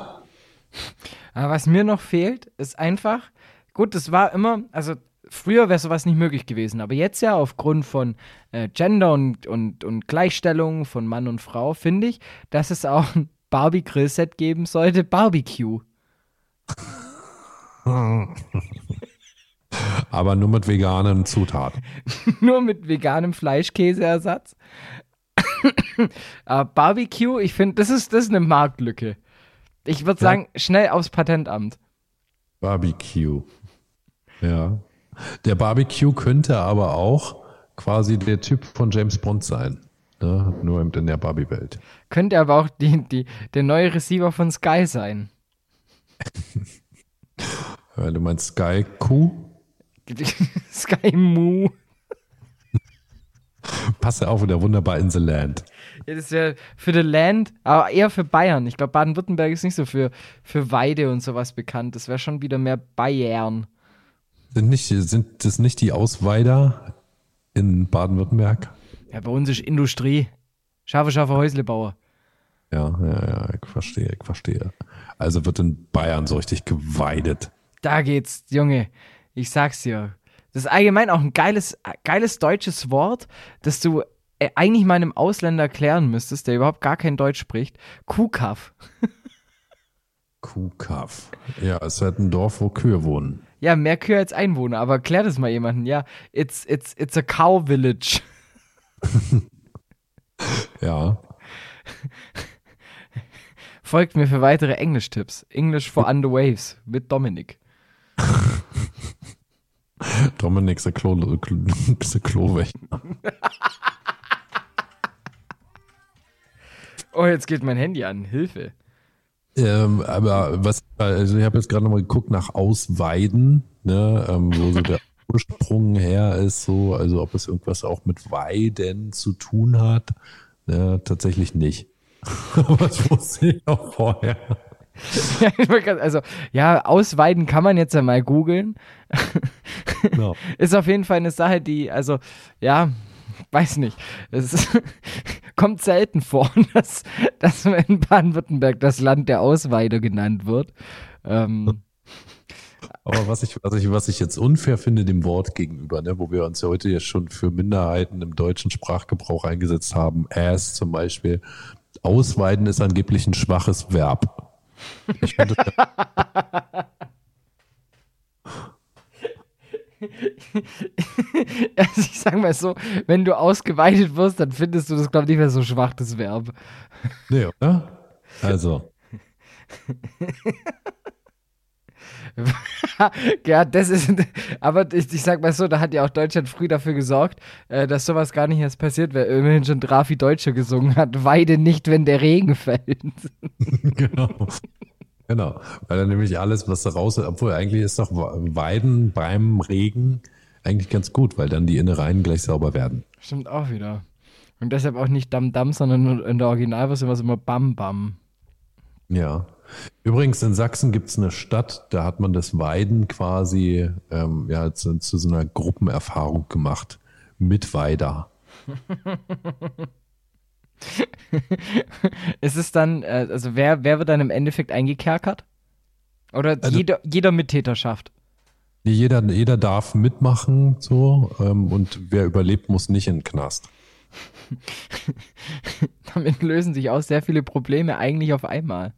Aber was mir noch fehlt, ist einfach, gut, das war immer, also früher wäre sowas nicht möglich gewesen, aber jetzt ja aufgrund von äh, Gender und, und, und Gleichstellung von Mann und Frau, finde ich, dass es auch Barbie-Grillset geben sollte, Barbecue. Aber nur mit veganen Zutaten. Nur mit veganem Fleischkäseersatz. Aber Barbecue, ich finde, das ist, das ist eine Marktlücke. Ich würde Ja. sagen, schnell aufs Patentamt. Barbecue. Ja. Der Barbecue könnte aber auch quasi der Typ von James Bond sein. Ne? Nur in der Barbie-Welt. Könnte aber auch die, die, der neue Receiver von Sky sein. Äh, Du meinst Sky Q? Sky Moo. Passt ja auch wieder wunderbar in The Land. Ja, das wäre für the Land, aber eher für Bayern. Ich glaube, Baden-Württemberg ist nicht so für, für Weide und sowas bekannt. Das wäre schon wieder mehr Bayern. Sind, nicht, sind das nicht die Ausweider in Baden-Württemberg? Ja, bei uns ist Industrie. Scharfe, scharfe Häuslebauer. Ja, ja, ja, ich verstehe, ich verstehe. Also wird in Bayern so richtig geweidet. Da geht's, Junge. Ich sag's dir. Das ist allgemein auch ein geiles, geiles deutsches Wort, das du äh, eigentlich mal einem Ausländer erklären müsstest, der überhaupt gar kein Deutsch spricht. Kuhkaff. Kuhkaff. Ja, es ist halt ein Dorf, wo Kühe wohnen. Ja, mehr Kühe als Einwohner, aber erklär das mal jemanden. Ja, it's, it's, it's a cow village. Ja. Folgt mir für weitere Englisch-Tipps. English for Under Waves mit Dominik. Dominik the Klo, the Klowächter. Oh, jetzt geht mein Handy an. Hilfe. Ähm, aber was, also ich habe jetzt gerade nochmal geguckt nach Ausweiden, ne, ähm, wo so der Ursprung her ist, so, also ob es irgendwas auch mit Weiden zu tun hat. Ne, tatsächlich nicht. aber das wusste ich auch vorher. Ja, also, ja, ausweiden kann man jetzt ja mal googeln. Genau. Ist auf jeden Fall eine Sache, die, also, ja, weiß nicht. Es kommt selten vor, dass, dass in Baden-Württemberg das Land der Ausweider genannt wird. Ähm, Aber was ich, was, ich, was ich jetzt unfair finde dem Wort gegenüber, ne, wo wir uns ja heute ja schon für Minderheiten im deutschen Sprachgebrauch eingesetzt haben, as zum Beispiel, ausweiden ist angeblich ein schwaches Verb. Ich finde das, also ich sag mal so, wenn du ausgeweitet wirst, dann findest du das, glaube ich, nicht mehr so schwach, das Verb. nee, oder? Also, ja, das ist, aber ich, ich sag mal so, da hat ja auch Deutschland früh dafür gesorgt, äh, dass sowas gar nicht erst passiert, weil immerhin schon Drafi Deutsche gesungen hat, weide nicht, wenn der Regen fällt. genau. Genau, weil dann nämlich alles, was da raus, obwohl eigentlich ist doch Weiden beim Regen eigentlich ganz gut, weil dann die Innereien gleich sauber werden. Stimmt auch wieder. Und deshalb auch nicht Dam Dam, sondern in der Originalversion war es immer Bam Bam. Ja. Übrigens, in Sachsen gibt es eine Stadt, da hat man das Weiden quasi ähm, ja, zu, zu so einer Gruppenerfahrung gemacht. Mit Weider. Ist es dann, äh, also wer, wer wird dann im Endeffekt eingekerkert? Oder Also- jeder, jeder Mittäterschaft? Nee, Jeder, jeder darf mitmachen, so, ähm, und wer überlebt, muss nicht in den Knast. Damit lösen sich auch sehr viele Probleme eigentlich auf einmal.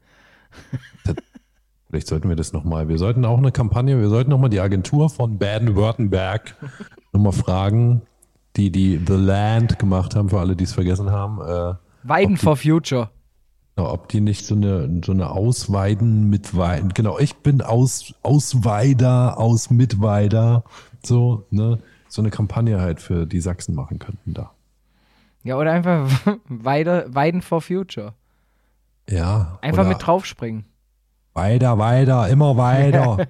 Vielleicht sollten wir das nochmal. Wir sollten auch eine Kampagne, wir sollten nochmal die Agentur von Baden-Württemberg nochmal fragen, die die The Land gemacht haben, für alle, die es vergessen haben, äh, Weiden Ob die- for Future. ob die nicht so eine, so eine Ausweiden mit Weiden, genau, ich bin aus, Ausweider, aus Mitweider, so, ne, so eine Kampagne halt für die Sachsen machen könnten da. Ja, oder einfach Weide, Weiden for Future. Ja. Einfach mit draufspringen. Weiter, weiter, immer weiter.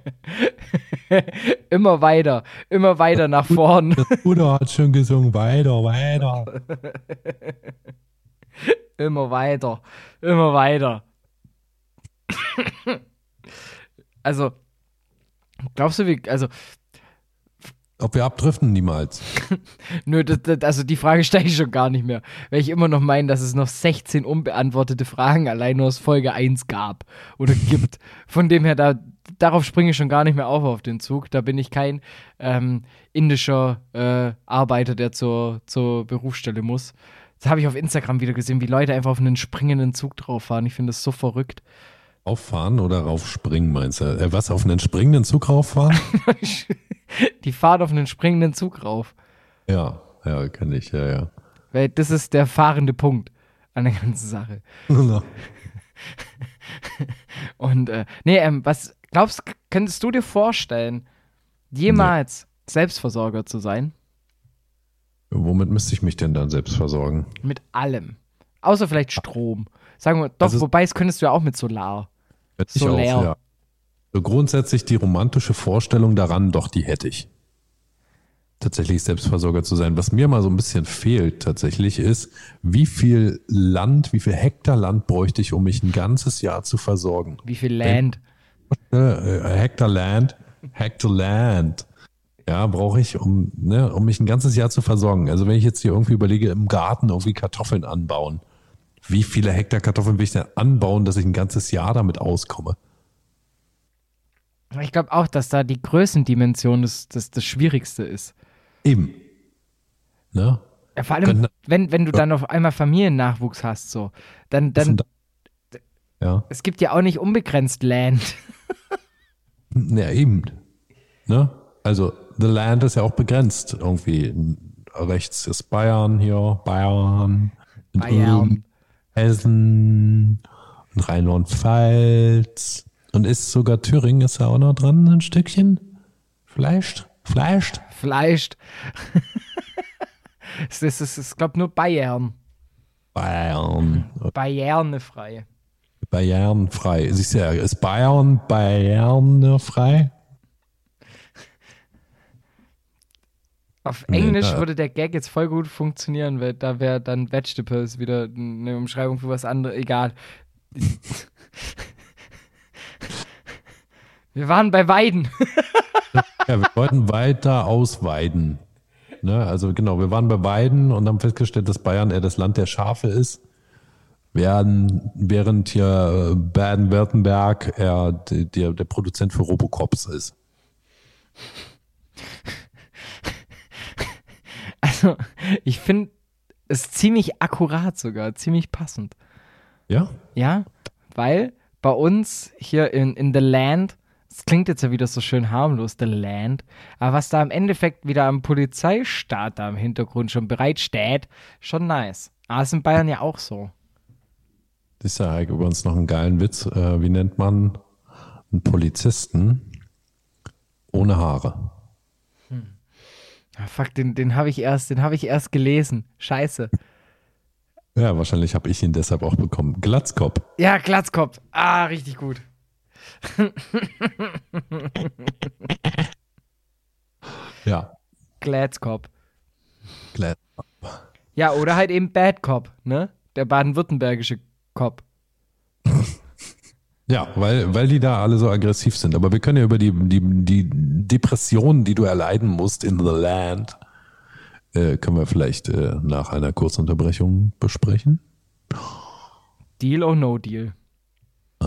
Immer weiter, immer weiter nach vorn. Das Bruder hat schon gesungen, weiter, weiter. Immer weiter, immer weiter. Also, glaubst du, wie, also, Ob wir abdriften, niemals. nö, das, das, also die Frage stelle ich schon gar nicht mehr, weil ich immer noch meine, dass es noch 16 unbeantwortete Fragen allein nur aus Folge 1 gab oder gibt. Von dem her, da, darauf springe ich schon gar nicht mehr auf auf den Zug. Da bin ich kein ähm, indischer äh, Arbeiter, der zur, zur Berufsstelle muss. Das habe ich auf Instagram wieder gesehen, wie Leute einfach auf einen springenden Zug drauf fahren. Ich finde das so verrückt. Auffahren oder raufspringen, meinst du? Äh, was, auf einen springenden Zug rauffahren? Die fahren auf einen springenden Zug rauf. ja, ja, kann ich, ja, ja. Weil das ist der fahrende Punkt an der ganzen Sache. Genau. Und äh, nee, ähm, was glaubst könntest du dir vorstellen, jemals Selbstversorger zu sein? Womit müsste ich mich denn dann selbst versorgen? Mit allem. Außer vielleicht Strom. Sagen wir, doch, Also- wobei es könntest du ja auch mit Solar. Hätte ich So auch, ja. So grundsätzlich die romantische Vorstellung daran, doch, die hätte ich. Tatsächlich Selbstversorger zu sein. Was mir mal so ein bisschen fehlt tatsächlich ist, wie viel Land, wie viel Hektar Land bräuchte ich, um mich ein ganzes Jahr zu versorgen? Wie viel Land? äh, Hektar Land, Hektar Land. Ja, brauche ich, um, ne, um mich ein ganzes Jahr zu versorgen. Also wenn ich jetzt hier irgendwie überlege, im Garten irgendwie Kartoffeln anbauen, wie viele Hektar Kartoffeln will ich denn anbauen, dass ich ein ganzes Jahr damit auskomme? Ich glaube auch, dass da die Größendimension das, das, das Schwierigste ist. Eben. Ne? Ja, vor allem, Können- wenn, wenn du dann auf einmal Familiennachwuchs hast, so, dann, dann, Ja. es gibt ja auch nicht unbegrenzt Land. Ja, eben. Ne? Also, the land ist ja auch begrenzt. Irgendwie rechts ist Bayern hier, Bayern, Bayern. Hessen und Rheinland-Pfalz. Und ist sogar Thüringen ist da auch noch dran, ein Stückchen? Vielleicht? Vielleicht? Fleischt. es ist, es ist, glaube, nur Bayern. Bayern. Bayern frei. Bayern frei. Siehst du ja, ist Bayern, Bayern frei? Auf Nee, Englisch da- würde der Gag jetzt voll gut funktionieren, weil da wäre dann Vegetables wieder eine Umschreibung für was anderes. Egal. Wir waren bei Weiden. Ja, wir wollten weiter ausweiden. Ne? Also genau, wir waren bei Weiden und haben festgestellt, dass Bayern eher das Land der Schafe ist. Während, während hier äh, Baden-Württemberg eher der, der, der Produzent für Robocops ist. Also, ich finde es ziemlich akkurat sogar, ziemlich passend. Ja? Ja, weil bei uns hier in, in The Land, es klingt jetzt ja wieder so schön harmlos, The Land, aber was da im Endeffekt wieder am Polizeistaat da im Hintergrund schon bereitsteht, schon nice. Aber ist in Bayern ja auch so. Das ist ja eigentlich übrigens noch einen geilen Witz. Äh, wie nennt man einen Polizisten ohne Haare? Ah, fuck, den, den habe ich erst, den habe ich erst gelesen. Scheiße. Ja, wahrscheinlich habe ich ihn deshalb auch bekommen. Glatzkopf. Ja, Glatzkopf. Ah, richtig gut. Ja, Glatzkopf. Glatzkopf. Ja, oder halt eben Bad Cop, ne? Der baden-württembergische Cop. Ja, weil, weil die da alle so aggressiv sind. Aber wir können ja über die, die, die Depressionen, die du erleiden musst in the land, äh, können wir vielleicht äh, nach einer kurzen Unterbrechung besprechen. Deal or no deal? Äh,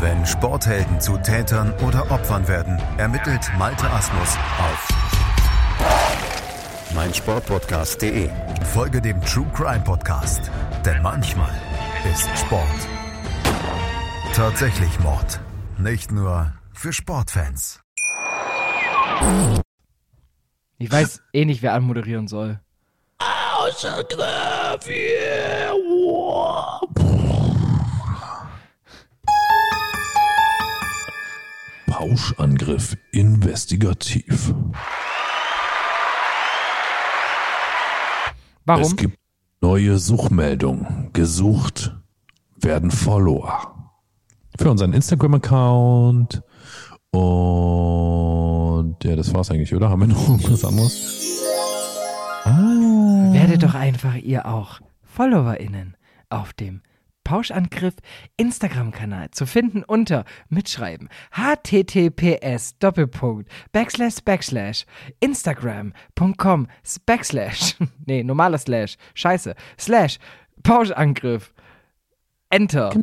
Wenn Sporthelden zu Tätern oder Opfern werden, ermittelt Malte Asmus auf meinsportpodcast.de. Folge dem True Crime Podcast, denn manchmal ist Sport tatsächlich Mord. Nicht nur für Sportfans. Ich weiß eh nicht, wer anmoderieren soll. Pauschangriff investigativ. Warum? Es gibt neue Suchmeldungen. Gesucht werden Follower. Für unseren Instagram-Account. Und ja, das war's eigentlich, oder? Haben wir noch irgendwas anderes? Ah. Werdet doch einfach ihr auch FollowerInnen auf dem Pauschangriff Instagram-Kanal zu finden unter Mitschreiben https Doppelpunkt Backslash Backslash Instagram.com Backslash nee, normaler Slash Scheiße Slash Pauschangriff Enter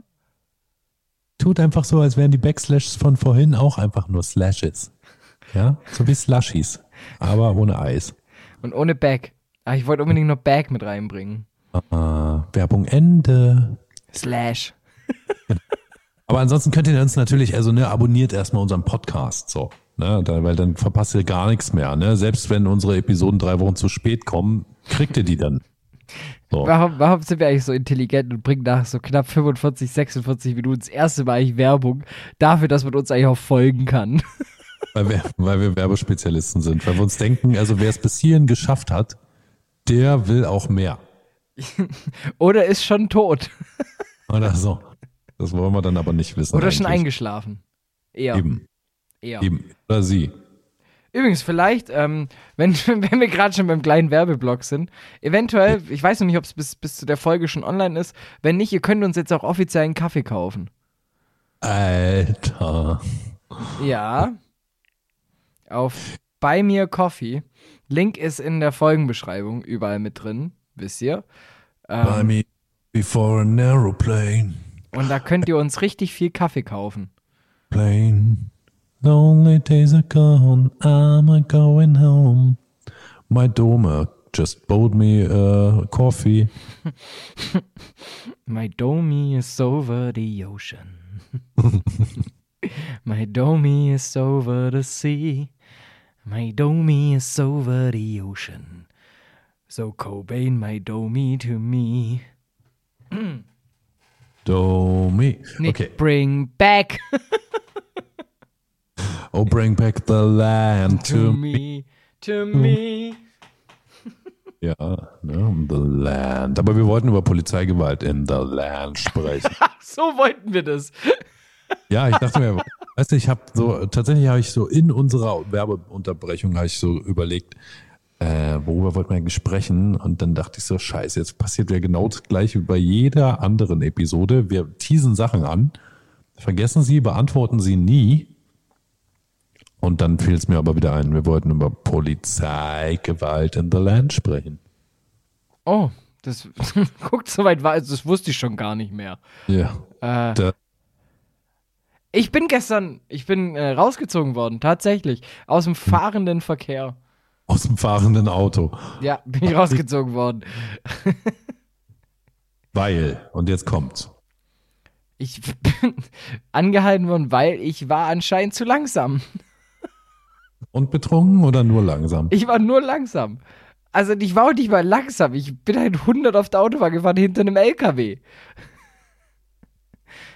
Tut einfach so, als wären die Backslashes von vorhin auch einfach nur Slashes. Ja, so wie Slushies. Aber ohne Eis. und ohne Back. Ah, ich wollte unbedingt noch Back mit reinbringen. Ah, Werbung Ende. Slash. Aber ansonsten könnt ihr uns natürlich, also ne, abonniert erstmal unseren Podcast, so. Ne, da, weil dann verpasst ihr gar nichts mehr. Ne? Selbst wenn unsere Episoden drei Wochen zu spät kommen, kriegt ihr die dann. So. Warum, warum sind wir eigentlich so intelligent und bringen nach so knapp 45, 46 Minuten das erste Mal eigentlich Werbung dafür, dass man uns eigentlich auch folgen kann? Weil wir, weil wir Werbespezialisten sind. Weil wir uns denken, also wer es bis hierhin geschafft hat, der will auch mehr. Oder ist schon tot? Oder so. Das wollen wir dann aber nicht wissen. Oder schon eigentlich. eingeschlafen? Eher. Eben, Eher. eben. Oder sie. Übrigens, vielleicht, ähm, wenn, wenn wir gerade schon beim kleinen Werbeblock sind, eventuell, ich weiß noch nicht, ob es bis, bis zu der Folge schon online ist. Wenn nicht, ihr könnt uns jetzt auch offiziell einen Kaffee kaufen. Alter. Ja. Auf Buy Me Coffee. Link ist in der Folgenbeschreibung überall mit drin, wisst ihr. Buy Ähm, me before an aeroplane. und da könnt ihr uns richtig viel Kaffee kaufen. Plane. Lonely days are gone. I'm a going home. My Dome just bought me a coffee. My domey is over the ocean. My domey is over the sea. My domey is over the ocean. So Cobain my domey to me. Dome. Nee, Okay. Bring back. Oh, bring back the land To to me. me, to me. Ja, ne, the land. Aber wir wollten über Polizeigewalt in the land sprechen. So wollten wir das. ja, ich dachte mir, weißt du, ich habe so, tatsächlich habe ich so in unserer Werbeunterbrechung habe ich so überlegt, äh, worüber wollten wir eigentlich sprechen? Und dann dachte ich so, scheiße, jetzt passiert ja genau das gleiche wie bei jeder anderen Episode. Wir teasen Sachen an, vergessen sie, beantworten sie nie. Und dann fiel es mir aber wieder ein, wir wollten über Polizeigewalt in the Land sprechen. Oh, das guckt so weit war, also das wusste ich schon gar nicht mehr. Ja. Äh, ich bin gestern, ich bin äh, rausgezogen worden, tatsächlich, aus dem fahrenden Verkehr. Aus dem fahrenden Auto. Ja, bin ich rausgezogen worden. Weil, und jetzt kommt's. Ich bin angehalten worden, weil ich war anscheinend zu langsam. Und betrunken oder nur langsam? Ich war nur langsam. Also ich war auch nicht mal langsam. Ich bin halt 100 auf der Autobahn gefahren hinter einem LKW.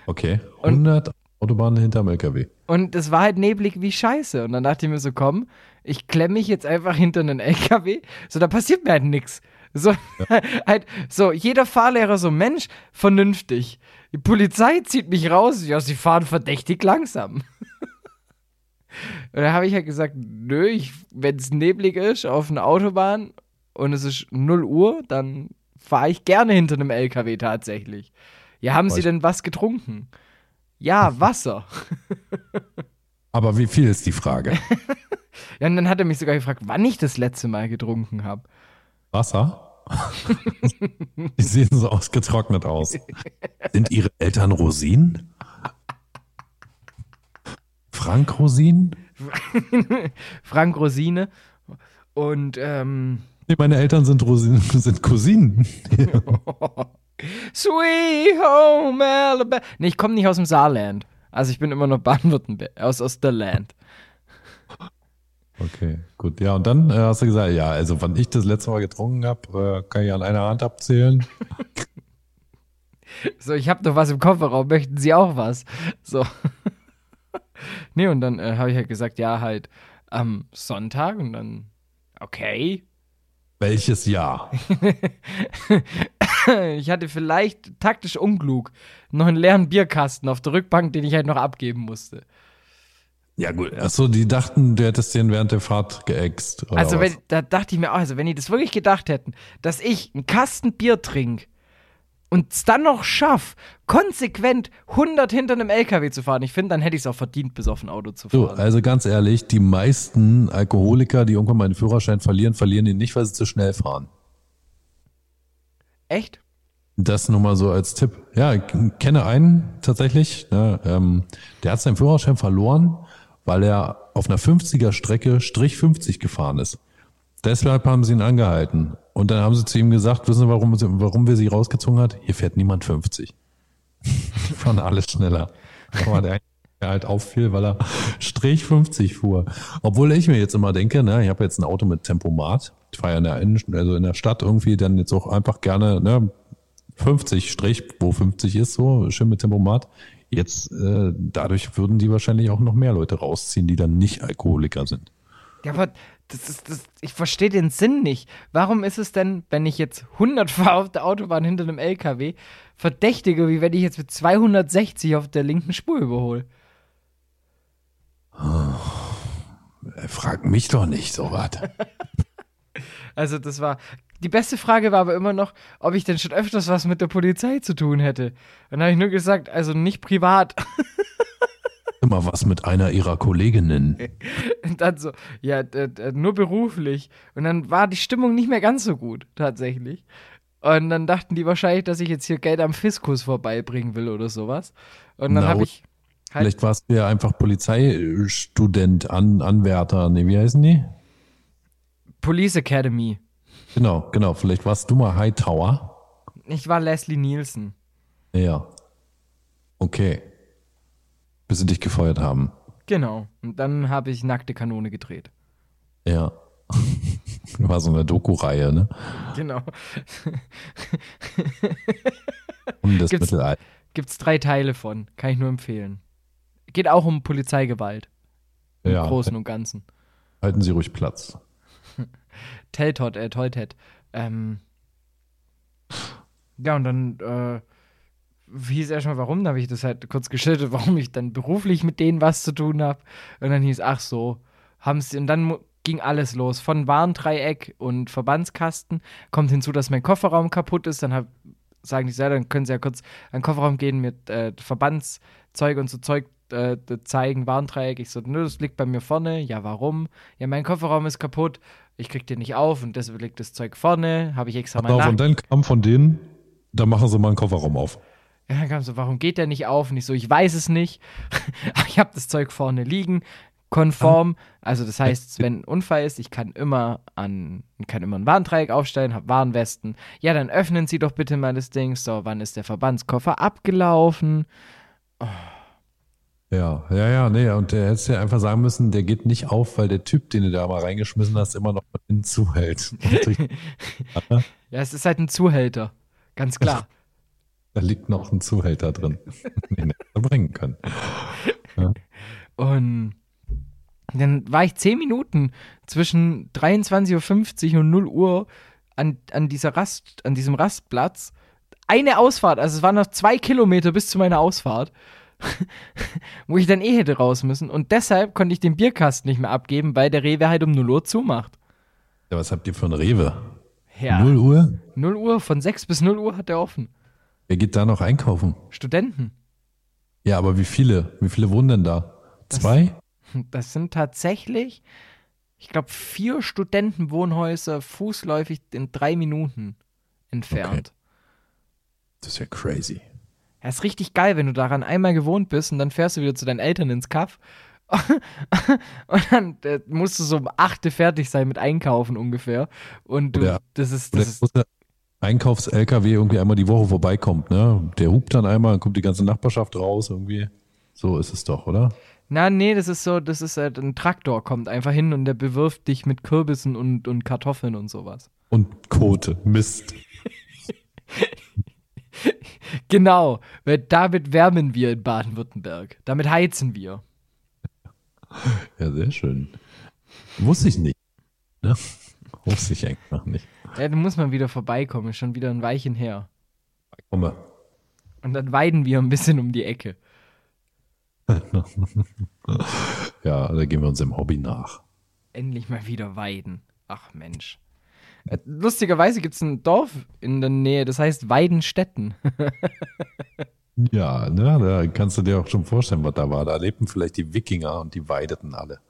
Okay. Und- 100 Autobahnen hinterm LKW. Und es war halt neblig wie Scheiße. Und dann dachte ich mir so, komm, ich klemme mich jetzt einfach hinter einen LKW. So, da passiert mir halt nix. So, halt, so, jeder Fahrlehrer so, Mensch, vernünftig. Die Polizei zieht mich raus. Ja, sie fahren verdächtig langsam. Und da habe ich halt gesagt, nö, wenn es neblig ist auf einer Autobahn und es ist 0 Uhr, dann fahre ich gerne hinter einem LKW tatsächlich. Ja, haben Sie Weiß- denn was getrunken? Ja, Wasser. Aber wie viel ist die Frage? Ja, und dann hat er mich sogar gefragt, wann ich das letzte Mal getrunken habe. Wasser? die sehen so ausgetrocknet aus. Sind ihre Eltern Rosinen? Frank Rosinen? Frank Rosine. Und ähm, Nee, meine Eltern sind Rosinen, sind Cousinen. Sweet Home Alabama. Nee, ich komme nicht aus dem Saarland. Also ich bin immer noch Baden-Württemberg, aus, aus der Land. Okay, gut. Ja, und dann äh, hast du gesagt, ja, also wann ich das letzte Mal getrunken habe, äh, kann ich an einer Hand abzählen. So, ich habe noch was im Kofferraum, möchten Sie auch was? So. nee, und dann äh, habe ich halt gesagt, ja, halt am Sonntag und dann, okay. Welches Jahr? ich hatte vielleicht taktisch unklug noch einen leeren Bierkasten auf der Rückbank, den ich halt noch abgeben musste. Ja, gut. Achso, die dachten, du hättest den während der Fahrt geäxt. Also, wenn, da dachte ich mir auch, also, wenn die das wirklich gedacht hätten, dass ich einen Kasten Bier trinke und es dann noch schaffe, konsequent 100 hinter einem LKW zu fahren, ich finde, dann hätte ich es auch verdient, bis auf ein Auto zu fahren. also ganz ehrlich, die meisten Alkoholiker, die irgendwann mal einen Führerschein verlieren, verlieren ihn nicht, weil sie zu schnell fahren. Echt? Das nur mal so als Tipp. Ja, ich kenne einen tatsächlich, ne, ähm, der hat seinen Führerschein verloren, weil er auf einer 50er Strecke Strich 50 gefahren ist. Deshalb haben sie ihn angehalten. Und dann haben sie zu ihm gesagt, wissen Sie, warum, warum wir sie rausgezogen hat? Hier fährt niemand 50. Die fahren alles schneller. Aber der der halt auffiel, weil er Strich 50 fuhr. Obwohl ich mir jetzt immer denke, ne, ich habe jetzt ein Auto mit Tempomat. Ich fahre ja in der, Innen- also in der Stadt irgendwie dann jetzt auch einfach gerne ne, 50 Strich, wo 50 ist, so schön mit Tempomat. Jetzt, äh, dadurch würden die wahrscheinlich auch noch mehr Leute rausziehen, die dann nicht Alkoholiker sind. Ja, aber das ist, das, ich verstehe den Sinn nicht. Warum ist es denn, wenn ich jetzt 100 fahre auf der Autobahn hinter einem LKW, verdächtiger, wie wenn ich jetzt mit 260 auf der linken Spur überhole? Äh, Frag mich doch nicht so was. Also das war, die beste Frage war aber immer noch, ob ich denn schon öfters was mit der Polizei zu tun hätte. Dann habe ich nur gesagt, also nicht privat. Immer was mit einer ihrer Kolleginnen. Und dann so, ja, nur beruflich. Und dann war die Stimmung nicht mehr ganz so gut, tatsächlich. Und dann dachten die wahrscheinlich, dass ich jetzt hier Geld am Fiskus vorbeibringen will oder sowas. Und dann habe ich halt, Vielleicht warst du ja einfach Polizeistudent, An Anwärter, nee, wie heißen die? Police Academy. Genau, genau. Vielleicht warst du mal Hightower. Ich war Leslie Nielsen. Ja. Okay. Bis sie dich gefeuert haben. Genau. Und dann habe ich nackte Kanone gedreht. Ja. War so eine Doku-Reihe, ne? Genau. Um das Gibt's- Mittelalter. Gibt's drei Teile von. Kann ich nur empfehlen. Geht auch um Polizeigewalt. Im Ja. Großen und Ganzen. Halten Sie ruhig Platz. Teltot, äh, Toltet. Ähm, ja, und dann äh, hieß erstmal, warum, da habe ich das halt kurz geschildert, warum ich dann beruflich mit denen was zu tun habe. Und dann hieß, ach so, haben sie, und dann ging alles los. Von Warndreieck und Verbandskasten kommt hinzu, dass mein Kofferraum kaputt ist. Dann hab, sagen die, ja, dann können sie ja kurz an den Kofferraum gehen mit äh, Verbandszeug und so Zeug äh, zeigen, Warndreieck. Ich so, nö, das liegt bei mir vorne. Ja, warum? Ja, mein Kofferraum ist kaputt. Ich krieg den nicht auf und deshalb liegt das Zeug vorne. Habe ich extra mal nach und dann kam von denen, da machen Sie mal einen Kofferraum auf. ja, dann kam so, warum geht der nicht auf? Und ich so, ich weiß es nicht. Ich habe das Zeug vorne liegen, konform. Also das heißt, wenn ein Unfall ist, ich kann immer an, kann immer ein Warndreieck aufstellen, habe Warnwesten. Ja, dann öffnen Sie doch bitte mal das Ding. So, wann ist der Verbandskoffer abgelaufen? Ja, ja, ja, nee, und der hätte ja einfach sagen müssen, der geht nicht auf, weil der Typ, den du da mal reingeschmissen hast, immer noch innen zuhält. Ja, es ist halt ein Zuhälter. Ganz klar. da liegt noch ein Zuhälter drin, den er bringen können. Und dann war ich zehn Minuten zwischen 23.50 Uhr und 0 Uhr an, an, dieser Rast, an diesem Rastplatz. Eine Ausfahrt, also es waren noch zwei Kilometer bis zu meiner Ausfahrt, wo ich dann eh hätte raus müssen. Und deshalb konnte ich den Bierkasten nicht mehr abgeben, weil der Rewe halt um 0 Uhr zumacht. Ja, was habt ihr für ein Rewe? Ja. 0 Uhr? 0 Uhr, von 6 bis 0 Uhr hat er offen. Wer geht da noch einkaufen? Studenten. Ja, aber wie viele? Wie viele wohnen denn da? Das- Zwei? Das sind tatsächlich, ich glaube, vier Studentenwohnhäuser fußläufig in drei Minuten entfernt. Das ist ja crazy. Ja, ist richtig geil, wenn du daran einmal gewohnt bist und dann fährst du wieder zu deinen Eltern ins Kaff. und dann äh, musst du so um 8 fertig sein mit Einkaufen ungefähr. Und du, Oder- das ist, das ist Einkaufs-LKW irgendwie einmal die Woche vorbeikommt, ne? Der hupt dann einmal, dann kommt die ganze Nachbarschaft raus irgendwie. So ist es doch, oder? Na, nee, das ist so, das ist halt ein Traktor kommt einfach hin und der bewirft dich mit Kürbissen und, und Kartoffeln und sowas. Und Kote, Mist. Genau, weil damit wärmen wir in Baden-Württemberg. Damit heizen wir. Ja, sehr schön. Wusste ich nicht. Ne? Wusste ich einfach nicht. Ja, da muss man wieder vorbeikommen, schon wieder ein Weilchen her. Komme. Und dann weiden wir ein bisschen um die Ecke. Ja, da gehen wir unserem Hobby nach. Endlich mal wieder weiden. Ach Mensch. Äh, Lustigerweise gibt es ein Dorf in der Nähe, das heißt Weidenstetten. Ja, ne, da kannst du dir auch schon vorstellen, was da war. Da lebten vielleicht die Wikinger und die weideten alle.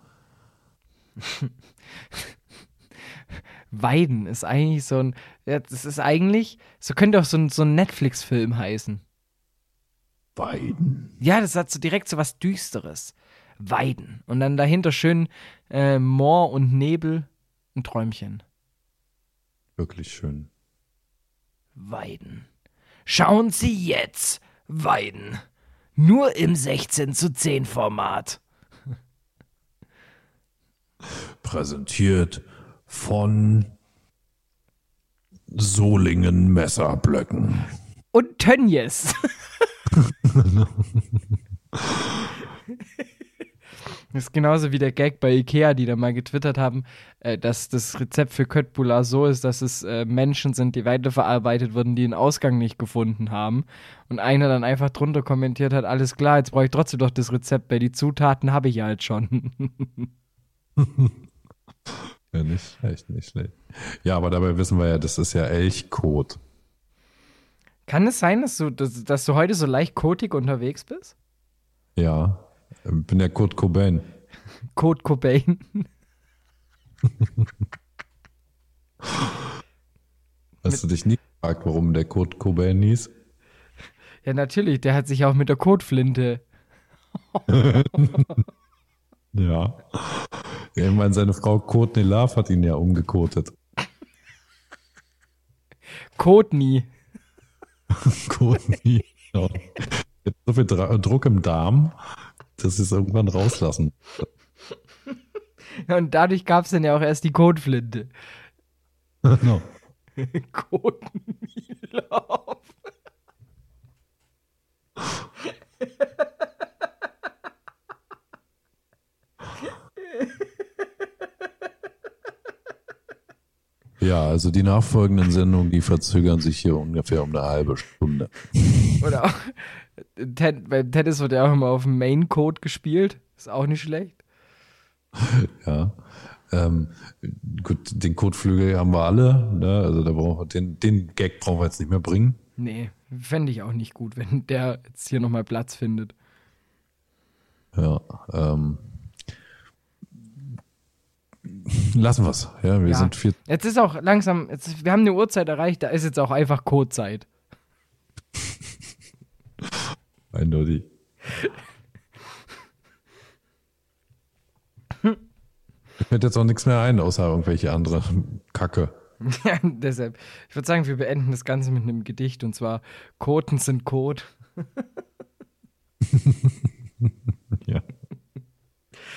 Weiden ist eigentlich so ein. Das ist eigentlich. So könnte auch so ein, so ein Netflix-Film heißen. Weiden. Ja, das hat so direkt so was Düsteres. Weiden. Und dann dahinter schön äh, Moor und Nebel und Träumchen. Wirklich schön. Weiden. Schauen Sie jetzt, Weiden. Nur im 16 zu 10 Format. Präsentiert von Solingen Messerblöcken. Und Tönjes. Das ist genauso wie der Gag bei Ikea, die da mal getwittert haben, äh, dass das Rezept für Köttbullar so ist, dass es äh, Menschen sind, die weiterverarbeitet wurden, die den Ausgang nicht gefunden haben. Und einer dann einfach drunter kommentiert hat, alles klar, jetzt brauche ich trotzdem doch das Rezept, weil die Zutaten habe ich ja halt schon. Ja, nicht schlecht, nicht schlecht. Ja, aber dabei wissen wir ja, das ist ja Elchkot. Kann es sein, dass du, dass, dass du heute so leicht kotig unterwegs bist? Ja, ich bin ja Kurt Cobain. Kurt Cobain. Hast du dich nie gefragt, warum der Kurt Cobain hieß? Ja, natürlich, der hat sich auch mit der Kotflinte. Ja. meine, seine Frau Courtney Love hat ihn ja umgekotet. Kotni. Courtney. Ja. Jetzt so viel Druck im Darm, dass sie es irgendwann rauslassen. Und dadurch gab es dann ja auch erst die Kotflinte. Genau. Kotnilauf. Ja, also die nachfolgenden Sendungen, die verzögern sich hier ungefähr um eine halbe Stunde. Oder auch, Ted, beim Tennis wird ja auch immer auf dem Main Code gespielt. Ist auch nicht schlecht. Ja. Ähm, gut, den Kotflügel haben wir alle. Ne? Also da brauchen wir den, den Gag brauchen wir jetzt nicht mehr bringen. Nee, fände ich auch nicht gut, wenn der jetzt hier nochmal Platz findet. Ja. Ähm, lassen wir es. Ja, wir Ja. sind vier. Jetzt ist auch langsam, jetzt, wir haben eine Uhrzeit erreicht, da ist jetzt auch einfach Codezeit. Eindeutig. Ich fällt jetzt auch nichts mehr ein, außer irgendwelche andere Kacke. Ja, deshalb, ich würde sagen, wir beenden das Ganze mit einem Gedicht und zwar Koten sind Kot. Ja.